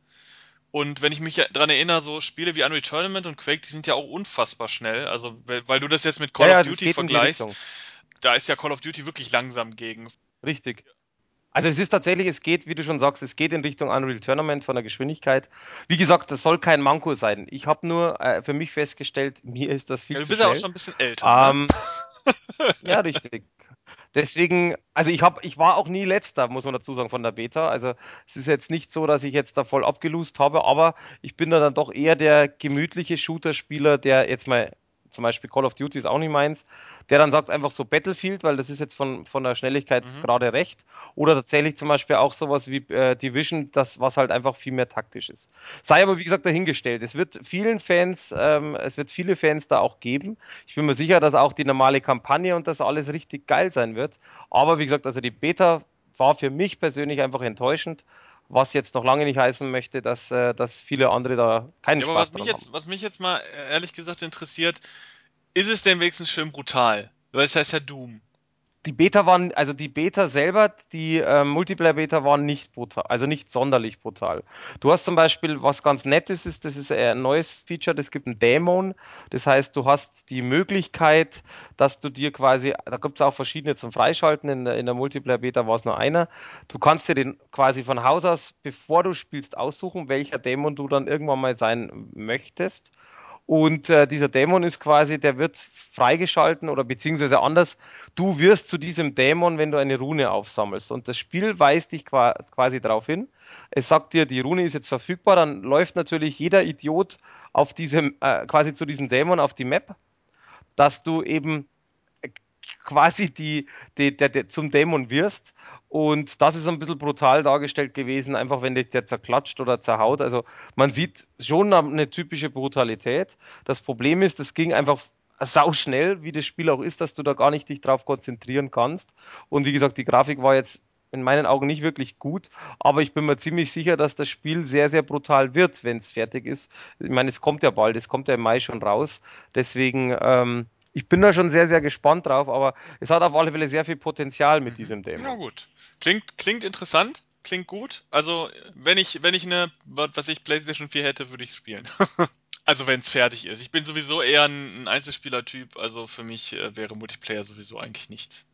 Und wenn ich mich daran erinnere, so Spiele wie Unreal Tournament und Quake, die sind ja auch unfassbar schnell. Also, weil du das jetzt mit Call Ja, of Duty vergleichst, da ist ja Call of Duty wirklich langsam gegen. Richtig. Also es ist tatsächlich, es geht, wie du schon sagst, es geht in Richtung Unreal Tournament von der Geschwindigkeit. Wie gesagt, das soll kein Manko sein. Ich habe nur äh, für mich festgestellt, <laughs> mir ist das viel Ja, du zu bist ja auch schnell. schon ein bisschen älter. ne? Ähm, <laughs> ja, richtig. Deswegen, also ich habe, ich war auch nie letzter, muss man dazu sagen, von der Beta. Also es ist jetzt nicht so, dass ich jetzt da voll abgelust habe, aber ich bin da dann doch eher der gemütliche Shooter-Spieler, der jetzt mal zum Beispiel Call of Duty ist auch nicht meins, der dann sagt einfach so Battlefield, weil das ist jetzt von, von der Schnelligkeit Mhm. gerade recht. Oder tatsächlich zum Beispiel auch sowas wie äh, Division, das was halt einfach viel mehr taktisch ist. Sei aber wie gesagt dahingestellt. Es wird vielen Fans, ähm, es wird viele Fans da auch geben. Ich bin mir sicher, dass auch die normale Kampagne und das alles richtig geil sein wird. Aber wie gesagt, also die Beta war für mich persönlich einfach enttäuschend, was jetzt noch lange nicht heißen möchte, dass, äh, dass viele andere da keinen Ja, aber Spaß was mich, dran jetzt, was mich jetzt mal äh, ehrlich gesagt interessiert, ist es denn wenigstens schön brutal? Weil es heißt ja Doom. Die Beta waren, also die Beta selber, die äh, Multiplayer-Beta waren nicht brutal, also nicht sonderlich brutal. Du hast zum Beispiel, was ganz nettes ist, das ist ein neues Feature, das gibt ein Dämon. Das heißt, du hast die Möglichkeit, dass du dir quasi, da gibt es auch verschiedene zum Freischalten, in der, in der Multiplayer-Beta war es nur einer. Du kannst dir den quasi von Haus aus, bevor du spielst, aussuchen, welcher Dämon du dann irgendwann mal sein möchtest. Und äh, dieser Dämon ist quasi, der wird freigeschalten oder beziehungsweise anders. Du wirst zu diesem Dämon, wenn du eine Rune aufsammelst. Und das Spiel weist dich qua quasi darauf hin. Es sagt dir, die Rune ist jetzt verfügbar. Dann läuft natürlich jeder Idiot auf diesem, äh, quasi zu diesem Dämon auf die Map, dass du eben quasi die, die, der, der, zum Dämon wirst. Und das ist ein bisschen brutal dargestellt gewesen, einfach wenn dich der zerklatscht oder zerhaut. Also man sieht schon eine typische Brutalität. Das Problem ist, das ging einfach sau schnell, wie das Spiel auch ist, dass du da gar nicht dich drauf konzentrieren kannst. Und wie gesagt, die Grafik war jetzt in meinen Augen nicht wirklich gut, aber ich bin mir ziemlich sicher, dass das Spiel sehr, sehr brutal wird, wenn es fertig ist. Ich meine, es kommt ja bald, es kommt ja im Mai schon raus. Deswegen, ähm, ich bin da schon sehr, sehr gespannt drauf, aber es hat auf alle Fälle sehr viel Potenzial mit diesem Ja Demo. gut. Klingt, klingt interessant, klingt gut. Also, wenn ich, wenn ich eine, was ich, PlayStation 4 hätte, würde ich spielen. <laughs> also wenn es fertig ist. Ich bin sowieso eher ein, ein Einzelspieler-Typ, also für mich äh, wäre Multiplayer sowieso eigentlich nichts.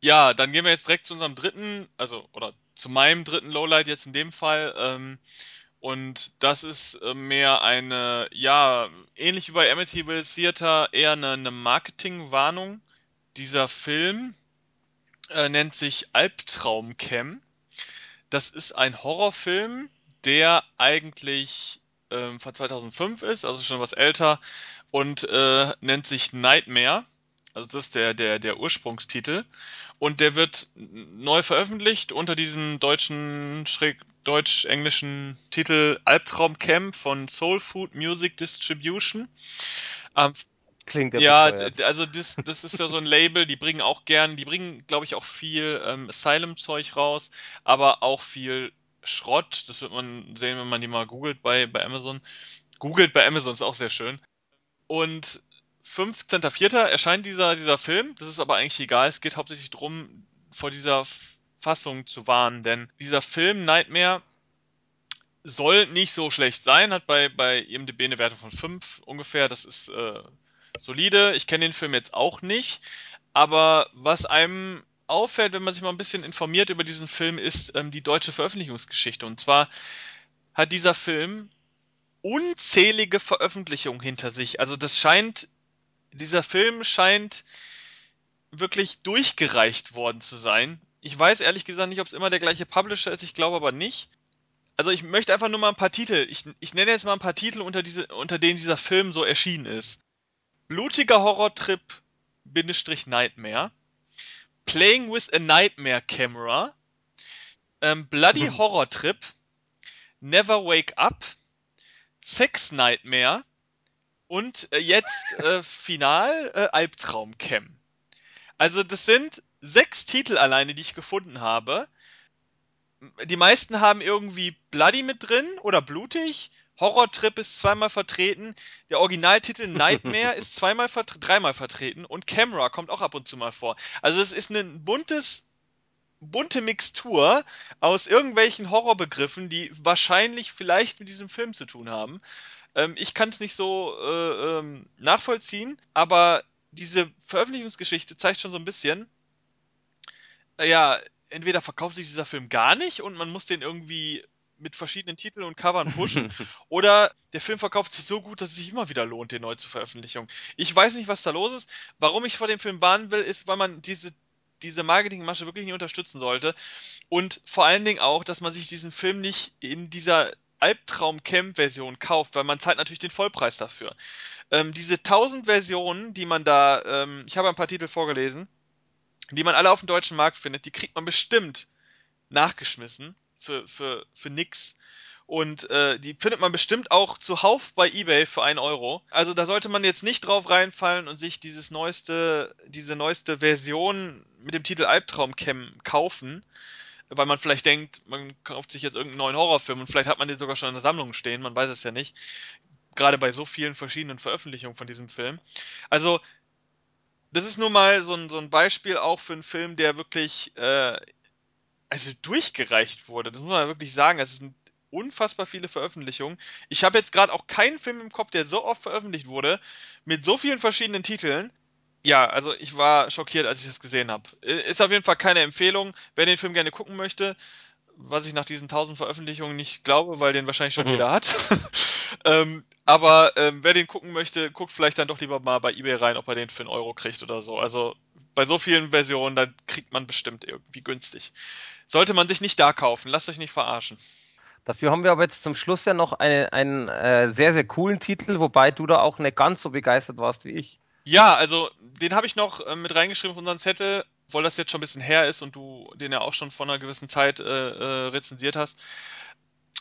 Ja, dann gehen wir jetzt direkt zu unserem dritten, also oder zu meinem dritten Lowlight jetzt in dem Fall. Ähm, und das ist äh, mehr eine, ja, ähnlich wie bei Amityville Theater, eher eine, eine Marketingwarnung. Dieser Film äh, nennt sich Albtraumcam. Das ist ein Horrorfilm, der eigentlich ähm, von 2005 ist, also schon was älter, und äh, nennt sich Nightmare. Also das ist der, der, der Ursprungstitel. Und der wird neu veröffentlicht unter diesem deutschen, schräg, deutsch-englischen Titel Albtraumcam von Soul Food Music Distribution. Am Klingt ja ja, bescheuert. also das, das ist ja so ein <laughs> Label, die bringen auch gern, die bringen, glaube ich, auch viel ähm, Asylum-Zeug raus, aber auch viel Schrott. Das wird man sehen, wenn man die mal googelt bei, bei Amazon. Googelt bei Amazon ist auch sehr schön. Und 15.04. erscheint dieser, dieser Film. Das ist aber eigentlich egal. Es geht hauptsächlich darum, vor dieser Fassung zu warnen, denn dieser Film Nightmare soll nicht so schlecht sein, hat bei, bei IMDb eine Werte von 5 ungefähr. Das ist äh, solide. Ich kenne den Film jetzt auch nicht, aber was einem auffällt, wenn man sich mal ein bisschen informiert über diesen Film, ist ähm, die deutsche Veröffentlichungsgeschichte. Und zwar hat dieser Film unzählige Veröffentlichungen hinter sich. Also das scheint, dieser Film scheint wirklich durchgereicht worden zu sein. Ich weiß ehrlich gesagt nicht, ob es immer der gleiche Publisher ist, ich glaube aber nicht. Also ich möchte einfach nur mal ein paar Titel, ich, ich nenne jetzt mal ein paar Titel, unter, diese, unter denen dieser Film so erschienen ist. Blutiger Horrortrip, Bindestrich Nightmare. Playing with a Nightmare Camera. Ähm, Bloody Mhm. Horror Trip. Never Wake Up. Sex Nightmare. Und äh, jetzt äh, final äh, Albtraum Cam. Also das sind sechs Titel alleine, die ich gefunden habe. Die meisten haben irgendwie Bloody mit drin oder blutig. Horror Trip ist zweimal vertreten. Der Originaltitel <laughs> Nightmare ist zweimal vert dreimal vertreten und Camera kommt auch ab und zu mal vor. Also es ist ein buntes bunte Mixtur aus irgendwelchen Horrorbegriffen, die wahrscheinlich vielleicht mit diesem Film zu tun haben. Ähm, ich kann es nicht so äh, ähm, nachvollziehen, aber diese Veröffentlichungsgeschichte zeigt schon so ein bisschen, äh, ja, entweder verkauft sich dieser Film gar nicht und man muss den irgendwie mit verschiedenen Titeln und Covern pushen. <laughs> oder der Film verkauft sich so gut, dass es sich immer wieder lohnt, den neu zu veröffentlichen. Ich weiß nicht, was da los ist. Warum ich vor dem Film warnen will, ist, weil man diese, diese Marketingmasche wirklich nicht unterstützen sollte. Und vor allen Dingen auch, dass man sich diesen Film nicht in dieser Albtraum-Camp-Version kauft, weil man zahlt natürlich den Vollpreis dafür. Ähm, diese 1000 Versionen, die man da, ähm, ich habe ein paar Titel vorgelesen, die man alle auf dem deutschen Markt findet, die kriegt man bestimmt nachgeschmissen für, für, für nix. Und äh, die findet man bestimmt auch zuhauf bei eBay für einen Euro. Also da sollte man jetzt nicht drauf reinfallen und sich dieses neueste, diese neueste Version mit dem Titel Albtraum kaufen, weil man vielleicht denkt, man kauft sich jetzt irgendeinen neuen Horrorfilm und vielleicht hat man den sogar schon in der Sammlung stehen, man weiß es ja nicht. Gerade bei so vielen verschiedenen Veröffentlichungen von diesem Film. Also, das ist nur mal so ein, so ein Beispiel auch für einen Film, der wirklich äh, also durchgereicht wurde. Das muss man wirklich sagen. Es sind unfassbar viele Veröffentlichungen. Ich habe jetzt gerade auch keinen Film im Kopf, der so oft veröffentlicht wurde, mit so vielen verschiedenen Titeln. Ja, also ich war schockiert, als ich das gesehen habe. Ist auf jeden Fall keine Empfehlung. Wer den Film gerne gucken möchte, was ich nach diesen tausend Veröffentlichungen nicht glaube, weil den wahrscheinlich schon mhm. jeder hat. <laughs> ähm, aber ähm, wer den gucken möchte, guckt vielleicht dann doch lieber mal bei eBay rein, ob er den für einen Euro kriegt oder so. Also bei so vielen Versionen, da kriegt man bestimmt irgendwie günstig. Sollte man sich nicht da kaufen, lasst euch nicht verarschen. Dafür haben wir aber jetzt zum Schluss ja noch eine, einen äh, sehr, sehr coolen Titel, wobei du da auch nicht ganz so begeistert warst wie ich. Ja, also den habe ich noch äh, mit reingeschrieben auf unseren Zettel, obwohl das jetzt schon ein bisschen her ist und du den ja auch schon vor einer gewissen Zeit äh, äh, rezensiert hast.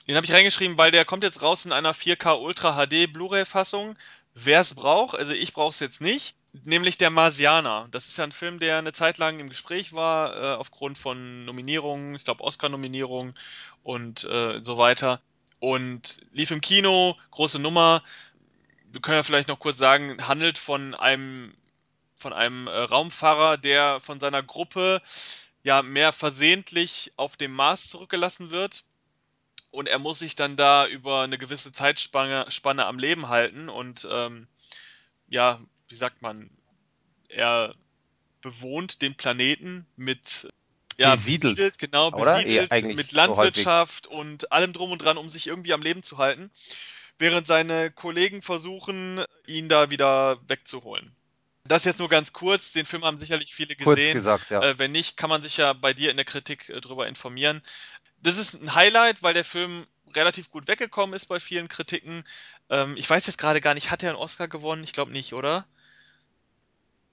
Den habe ich reingeschrieben, weil der kommt jetzt raus in einer 4K Ultra HD Blu-ray Fassung. Wer es braucht, also ich brauche es jetzt nicht, nämlich der Marsianer. Das ist ja ein Film, der eine Zeit lang im Gespräch war, äh, aufgrund von Nominierungen, ich glaube Oscar-Nominierungen und äh, so weiter. Und lief im Kino, große Nummer, wir können ja vielleicht noch kurz sagen, handelt von einem von einem äh, Raumfahrer, der von seiner Gruppe ja mehr versehentlich auf dem Mars zurückgelassen wird. Und er muss sich dann da über eine gewisse Zeitspanne Spanne am Leben halten. Und ähm, ja, wie sagt man, er bewohnt den Planeten mit ja, besiedelt, besiedelt genau, besiedelt mit Landwirtschaft so und allem drum und dran, um sich irgendwie am Leben zu halten während seine Kollegen versuchen, ihn da wieder wegzuholen. Das jetzt nur ganz kurz, den Film haben sicherlich viele gesehen. Kurz gesagt, ja. Äh, wenn nicht, kann man sich ja bei dir in der Kritik äh, drüber informieren. Das ist ein Highlight, weil der Film relativ gut weggekommen ist bei vielen Kritiken. Ähm, ich weiß jetzt gerade gar nicht, hat er einen Oscar gewonnen? Ich glaube nicht, oder?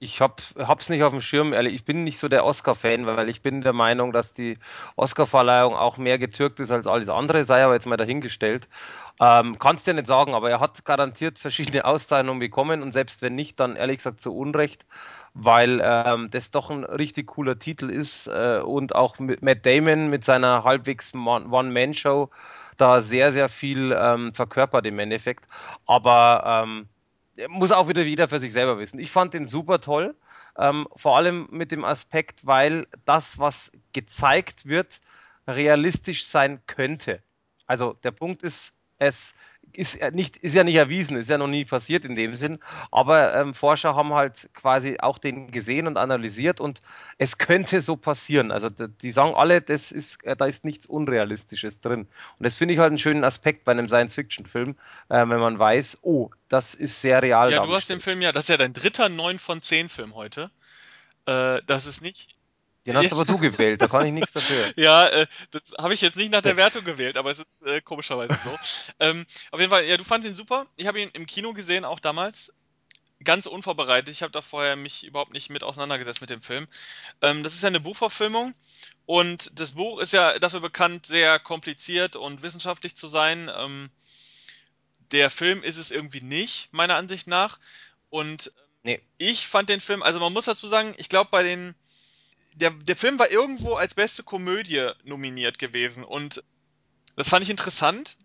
Ich hab, hab's nicht auf dem Schirm, ehrlich. Ich bin nicht so der Oscar-Fan, weil ich bin der Meinung, dass die Oscar-Verleihung auch mehr getürkt ist als alles andere, sei aber jetzt mal dahingestellt. Ähm, kannst ja nicht sagen, aber er hat garantiert verschiedene Auszeichnungen bekommen und selbst wenn nicht, dann ehrlich gesagt zu Unrecht, weil ähm, das doch ein richtig cooler Titel ist äh, und auch Matt Damon mit seiner halbwegs One-Man-Show da sehr, sehr viel ähm, verkörpert im Endeffekt. Aber ähm, muss auch wieder jeder für sich selber wissen. Ich fand den super toll, ähm, vor allem mit dem Aspekt, weil das, was gezeigt wird, realistisch sein könnte. Also der Punkt ist, es ist, nicht, ist ja nicht erwiesen, ist ja noch nie passiert in dem Sinn, aber ähm, Forscher haben halt quasi auch den gesehen und analysiert und es könnte so passieren. Also die sagen alle, das ist, äh, da ist nichts Unrealistisches drin. Und das finde ich halt einen schönen Aspekt bei einem Science-Fiction-Film, äh, wenn man weiß, oh, das ist sehr real. Ja, du hast den Film ja, das ist ja dein dritter 9 von 10 Film heute. Äh, das ist nicht, den hast aber du gewählt, da kann ich nichts dafür. <laughs> ja, äh, das habe ich jetzt nicht nach der Wertung gewählt, aber es ist äh, komischerweise so. ähm, auf jeden Fall, ja, du fandest ihn super. Ich habe ihn im Kino gesehen, auch damals. Ganz unvorbereitet. Ich habe da vorher mich überhaupt nicht mit auseinandergesetzt mit dem Film. Ähm, das ist ja eine Buchverfilmung und das Buch ist ja dafür bekannt, sehr kompliziert und wissenschaftlich zu sein. Ähm, der Film ist es irgendwie nicht, meiner Ansicht nach. Und nee. ich fand den Film, also man muss dazu sagen, ich glaube bei den der, der Film war irgendwo als beste Komödie nominiert gewesen und das fand ich interessant,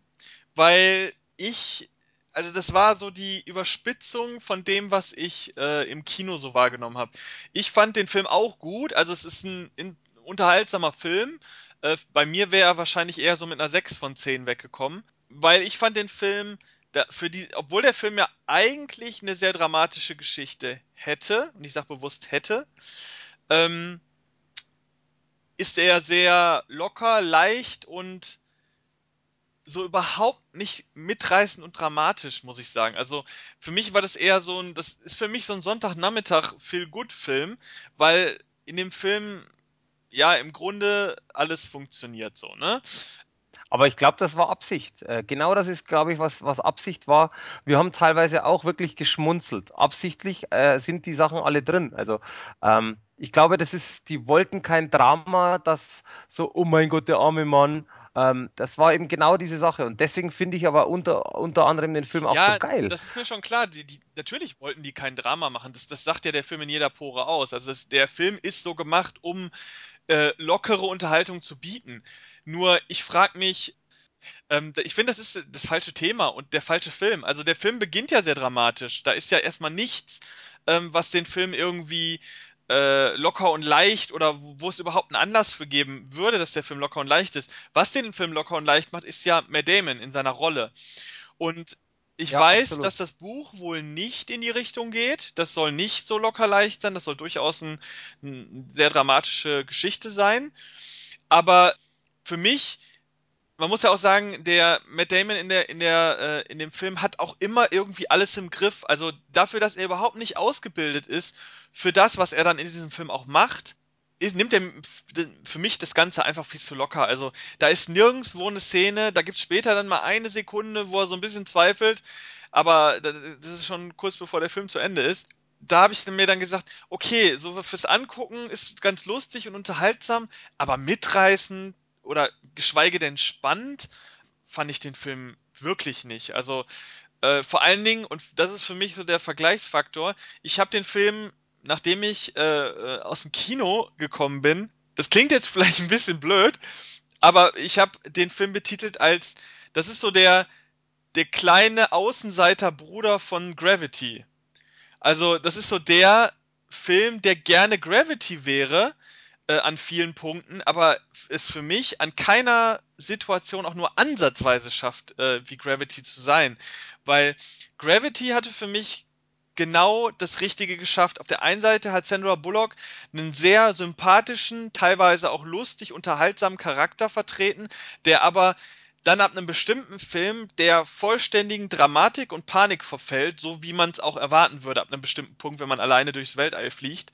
weil ich, also das war so die Überspitzung von dem, was ich äh, im Kino so wahrgenommen habe. Ich fand den Film auch gut, also es ist ein, in, unterhaltsamer Film. Äh, bei mir wäre er wahrscheinlich eher so mit einer 6 von 10 weggekommen, weil ich fand den Film, da, für die, obwohl der Film ja eigentlich eine sehr dramatische Geschichte hätte, und ich sage bewusst hätte, ähm, ist er sehr locker, leicht und so überhaupt nicht mitreißend und dramatisch, muss ich sagen. Also für mich war das eher so ein, das ist für mich so ein Sonntagnachmittag Feel Good Film, weil in dem Film ja im Grunde alles funktioniert so, ne? Aber ich glaube, das war Absicht. Äh, genau das ist, glaube ich, was, was Absicht war. Wir haben teilweise auch wirklich geschmunzelt. Absichtlich äh, sind die Sachen alle drin. Also ähm, ich glaube, das ist, die wollten kein Drama, das so, oh mein Gott, der arme Mann. Ähm, das war eben genau diese Sache. Und deswegen finde ich aber unter, unter anderem den Film auch ja, so geil. Das ist mir schon klar. Die, die, natürlich wollten die kein Drama machen. Das, das sagt ja der Film in jeder Pore aus. Also das, der Film ist so gemacht, um äh, lockere Unterhaltung zu bieten. Nur ich frage mich, ähm, ich finde, das ist das falsche Thema und der falsche Film. Also der Film beginnt ja sehr dramatisch. Da ist ja erstmal nichts, ähm, was den Film irgendwie äh, locker und leicht oder wo es überhaupt einen Anlass für geben würde, dass der Film locker und leicht ist. Was den Film locker und leicht macht, ist ja Matt Damon in seiner Rolle. Und ich ja, weiß, absolut. dass das Buch wohl nicht in die Richtung geht. Das soll nicht so locker leicht sein. Das soll durchaus eine ein sehr dramatische Geschichte sein. Aber für mich, man muss ja auch sagen, der Matt Damon in der in der äh, in dem Film hat auch immer irgendwie alles im Griff. Also dafür, dass er überhaupt nicht ausgebildet ist für das, was er dann in diesem Film auch macht, ist, nimmt er für mich das Ganze einfach viel zu locker. Also da ist nirgendwo eine Szene, da gibt es später dann mal eine Sekunde, wo er so ein bisschen zweifelt, aber das ist schon kurz bevor der Film zu Ende ist. Da habe ich mir dann gesagt, okay, so fürs Angucken ist ganz lustig und unterhaltsam, aber mitreißend oder geschweige denn spannend fand ich den Film wirklich nicht. Also äh, vor allen Dingen, und das ist für mich so der Vergleichsfaktor, ich habe den Film nachdem ich äh, äh, aus dem Kino gekommen bin, das klingt jetzt <laughs> vielleicht ein bisschen blöd, aber ich habe den Film betitelt als, das ist so der, der kleine Außenseiterbruder von Gravity. Also das ist so der Film, der gerne Gravity wäre äh, an vielen Punkten, aber es für mich an keiner Situation auch nur ansatzweise schafft, äh, wie Gravity zu sein. Weil Gravity hatte für mich genau das Richtige geschafft. Auf der einen Seite hat Sandra Bullock einen sehr sympathischen, teilweise auch lustig, unterhaltsamen Charakter vertreten, der aber dann ab einem bestimmten Film der vollständigen Dramatik und Panik verfällt, so wie man es auch erwarten würde ab einem bestimmten Punkt, wenn man alleine durchs Weltall fliegt.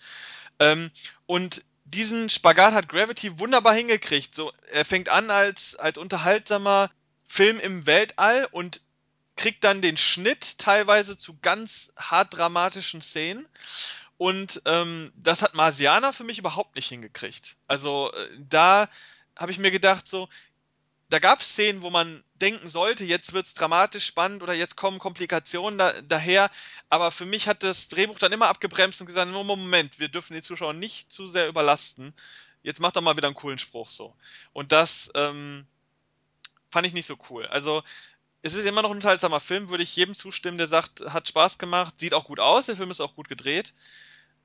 Ähm, und diesen Spagat hat Gravity wunderbar hingekriegt. So, er fängt an als, als unterhaltsamer Film im Weltall und kriegt dann den Schnitt teilweise zu ganz hart dramatischen Szenen. Und ähm, das hat Marsianer für mich überhaupt nicht hingekriegt. Also äh, da habe ich mir gedacht, so, da gab es Szenen, wo man denken sollte, jetzt wird's dramatisch spannend oder jetzt kommen Komplikationen da, daher. Aber für mich hat das Drehbuch dann immer abgebremst und gesagt, Moment, wir dürfen die Zuschauer nicht zu sehr überlasten. Jetzt macht doch mal wieder einen coolen Spruch so. Und das ähm, fand ich nicht so cool. Also es ist immer noch ein unterhaltsamer Film, würde ich jedem zustimmen, der sagt, hat Spaß gemacht, sieht auch gut aus, der Film ist auch gut gedreht.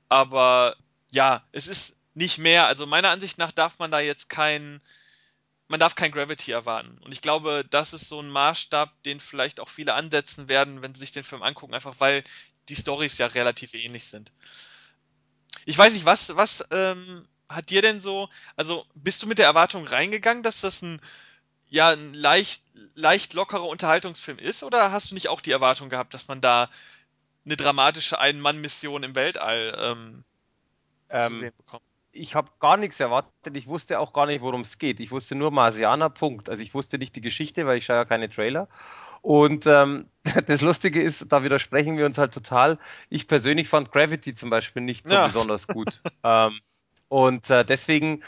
Aber ja, es ist nicht mehr. Also meiner Ansicht nach darf man da jetzt kein, man darf kein Gravity erwarten. Und ich glaube, das ist so ein Maßstab, den vielleicht auch viele ansetzen werden, wenn sie sich den Film angucken, einfach weil die Stories ja relativ ähnlich sind. Ich weiß nicht, was, was ähm, hat dir denn so, also bist du mit der Erwartung reingegangen, dass das ein ja ein leicht, leicht lockerer Unterhaltungsfilm ist? Oder hast du nicht auch die Erwartung gehabt, dass man da eine dramatische Ein-Mann-Mission im Weltall ähm, ähm, zu sehen bekommt? Ich habe gar nichts erwartet. Ich wusste auch gar nicht, worum es geht. Ich wusste nur Marsianer, Punkt. Also ich wusste nicht die Geschichte, weil ich schaue ja keine Trailer. Und ähm, <laughs> das Lustige ist, da widersprechen wir uns halt total. Ich persönlich fand Gravity zum Beispiel nicht so ja. besonders gut. ähm, und äh, deswegen,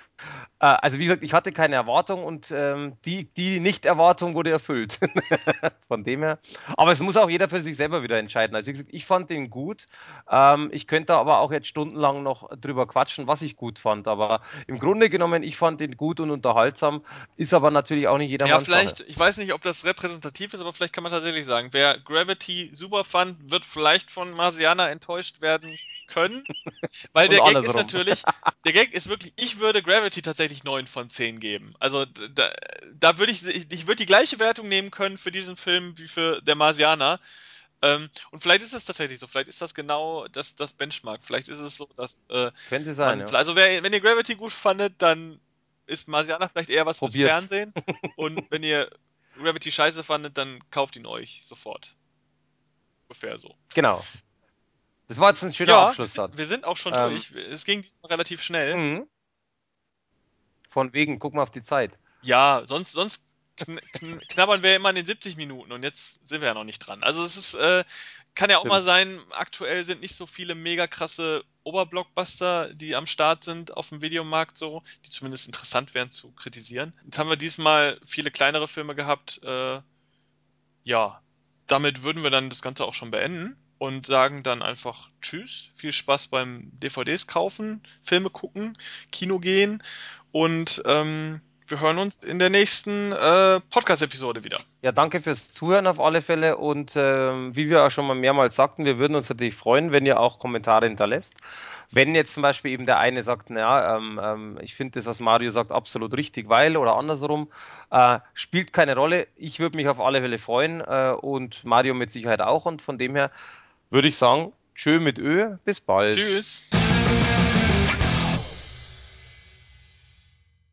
äh, also wie gesagt, ich hatte keine Erwartung und ähm, die, die Nicht-Erwartung wurde erfüllt. <laughs> Von dem her. Aber es muss auch jeder für sich selber wieder entscheiden. Also wie gesagt, ich fand den gut. Ähm, ich könnte aber auch jetzt stundenlang noch drüber quatschen, was ich gut fand. Aber im Grunde genommen, ich fand den gut und unterhaltsam. Ist aber natürlich auch nicht jeder Ja, vielleicht, Sache. ich weiß nicht, ob das repräsentativ ist, aber vielleicht kann man tatsächlich sagen, wer Gravity super fand, wird vielleicht von Marsiana enttäuscht werden können. <laughs> Weil der Gag ist natürlich, der Gag ist wirklich, ich würde Gravity Gravity tatsächlich 9 von 10 geben. Also da, da würde ich, ich würde die gleiche Wertung nehmen können für diesen Film wie für Der Marsianer. Ähm, und vielleicht ist es tatsächlich so, vielleicht ist das genau das, das Benchmark. Vielleicht ist es so, dass. Äh, Könnte sein. Man, ja. Also, wer, wenn ihr Gravity gut fandet, dann ist Marsianer vielleicht eher was Probiert's. fürs Fernsehen. <laughs> und wenn ihr Gravity scheiße fandet, dann kauft ihn euch sofort. Ungefähr so. Genau. Das war jetzt ein schöner Ja, Abschluss wir, dann. sind- wir sind auch schon Ähm. durch. Es ging diesmal relativ schnell. Mhm. Von wegen, guck mal auf die Zeit. Ja, sonst, sonst kn kn knabbern wir immer an den 70 Minuten und jetzt sind wir ja noch nicht dran. Also es ist, äh, kann ja auch Stimmt. mal sein, aktuell sind nicht so viele mega krasse Oberblockbuster, die am Start sind auf dem Videomarkt so, die zumindest interessant wären zu kritisieren. Jetzt haben wir diesmal viele kleinere Filme gehabt. Äh, ja, damit würden wir dann das Ganze auch schon beenden und sagen dann einfach Tschüss, viel Spaß beim DVDs kaufen, Filme gucken, Kino gehen und ähm, wir hören uns in der nächsten äh, Podcast-Episode wieder. Ja, danke fürs Zuhören auf alle Fälle und ähm, wie wir auch schon mal mehrmals sagten, wir würden uns natürlich freuen, wenn ihr auch Kommentare hinterlässt. Wenn jetzt zum Beispiel eben der eine sagt, naja, ähm, ähm, ich finde das, was Mario sagt, absolut richtig, weil oder andersrum, äh, spielt keine Rolle. Ich würde mich auf alle Fälle freuen äh, und Mario mit Sicherheit auch und von dem her würde ich sagen, tschö mit Ö, bis bald. Tschüss.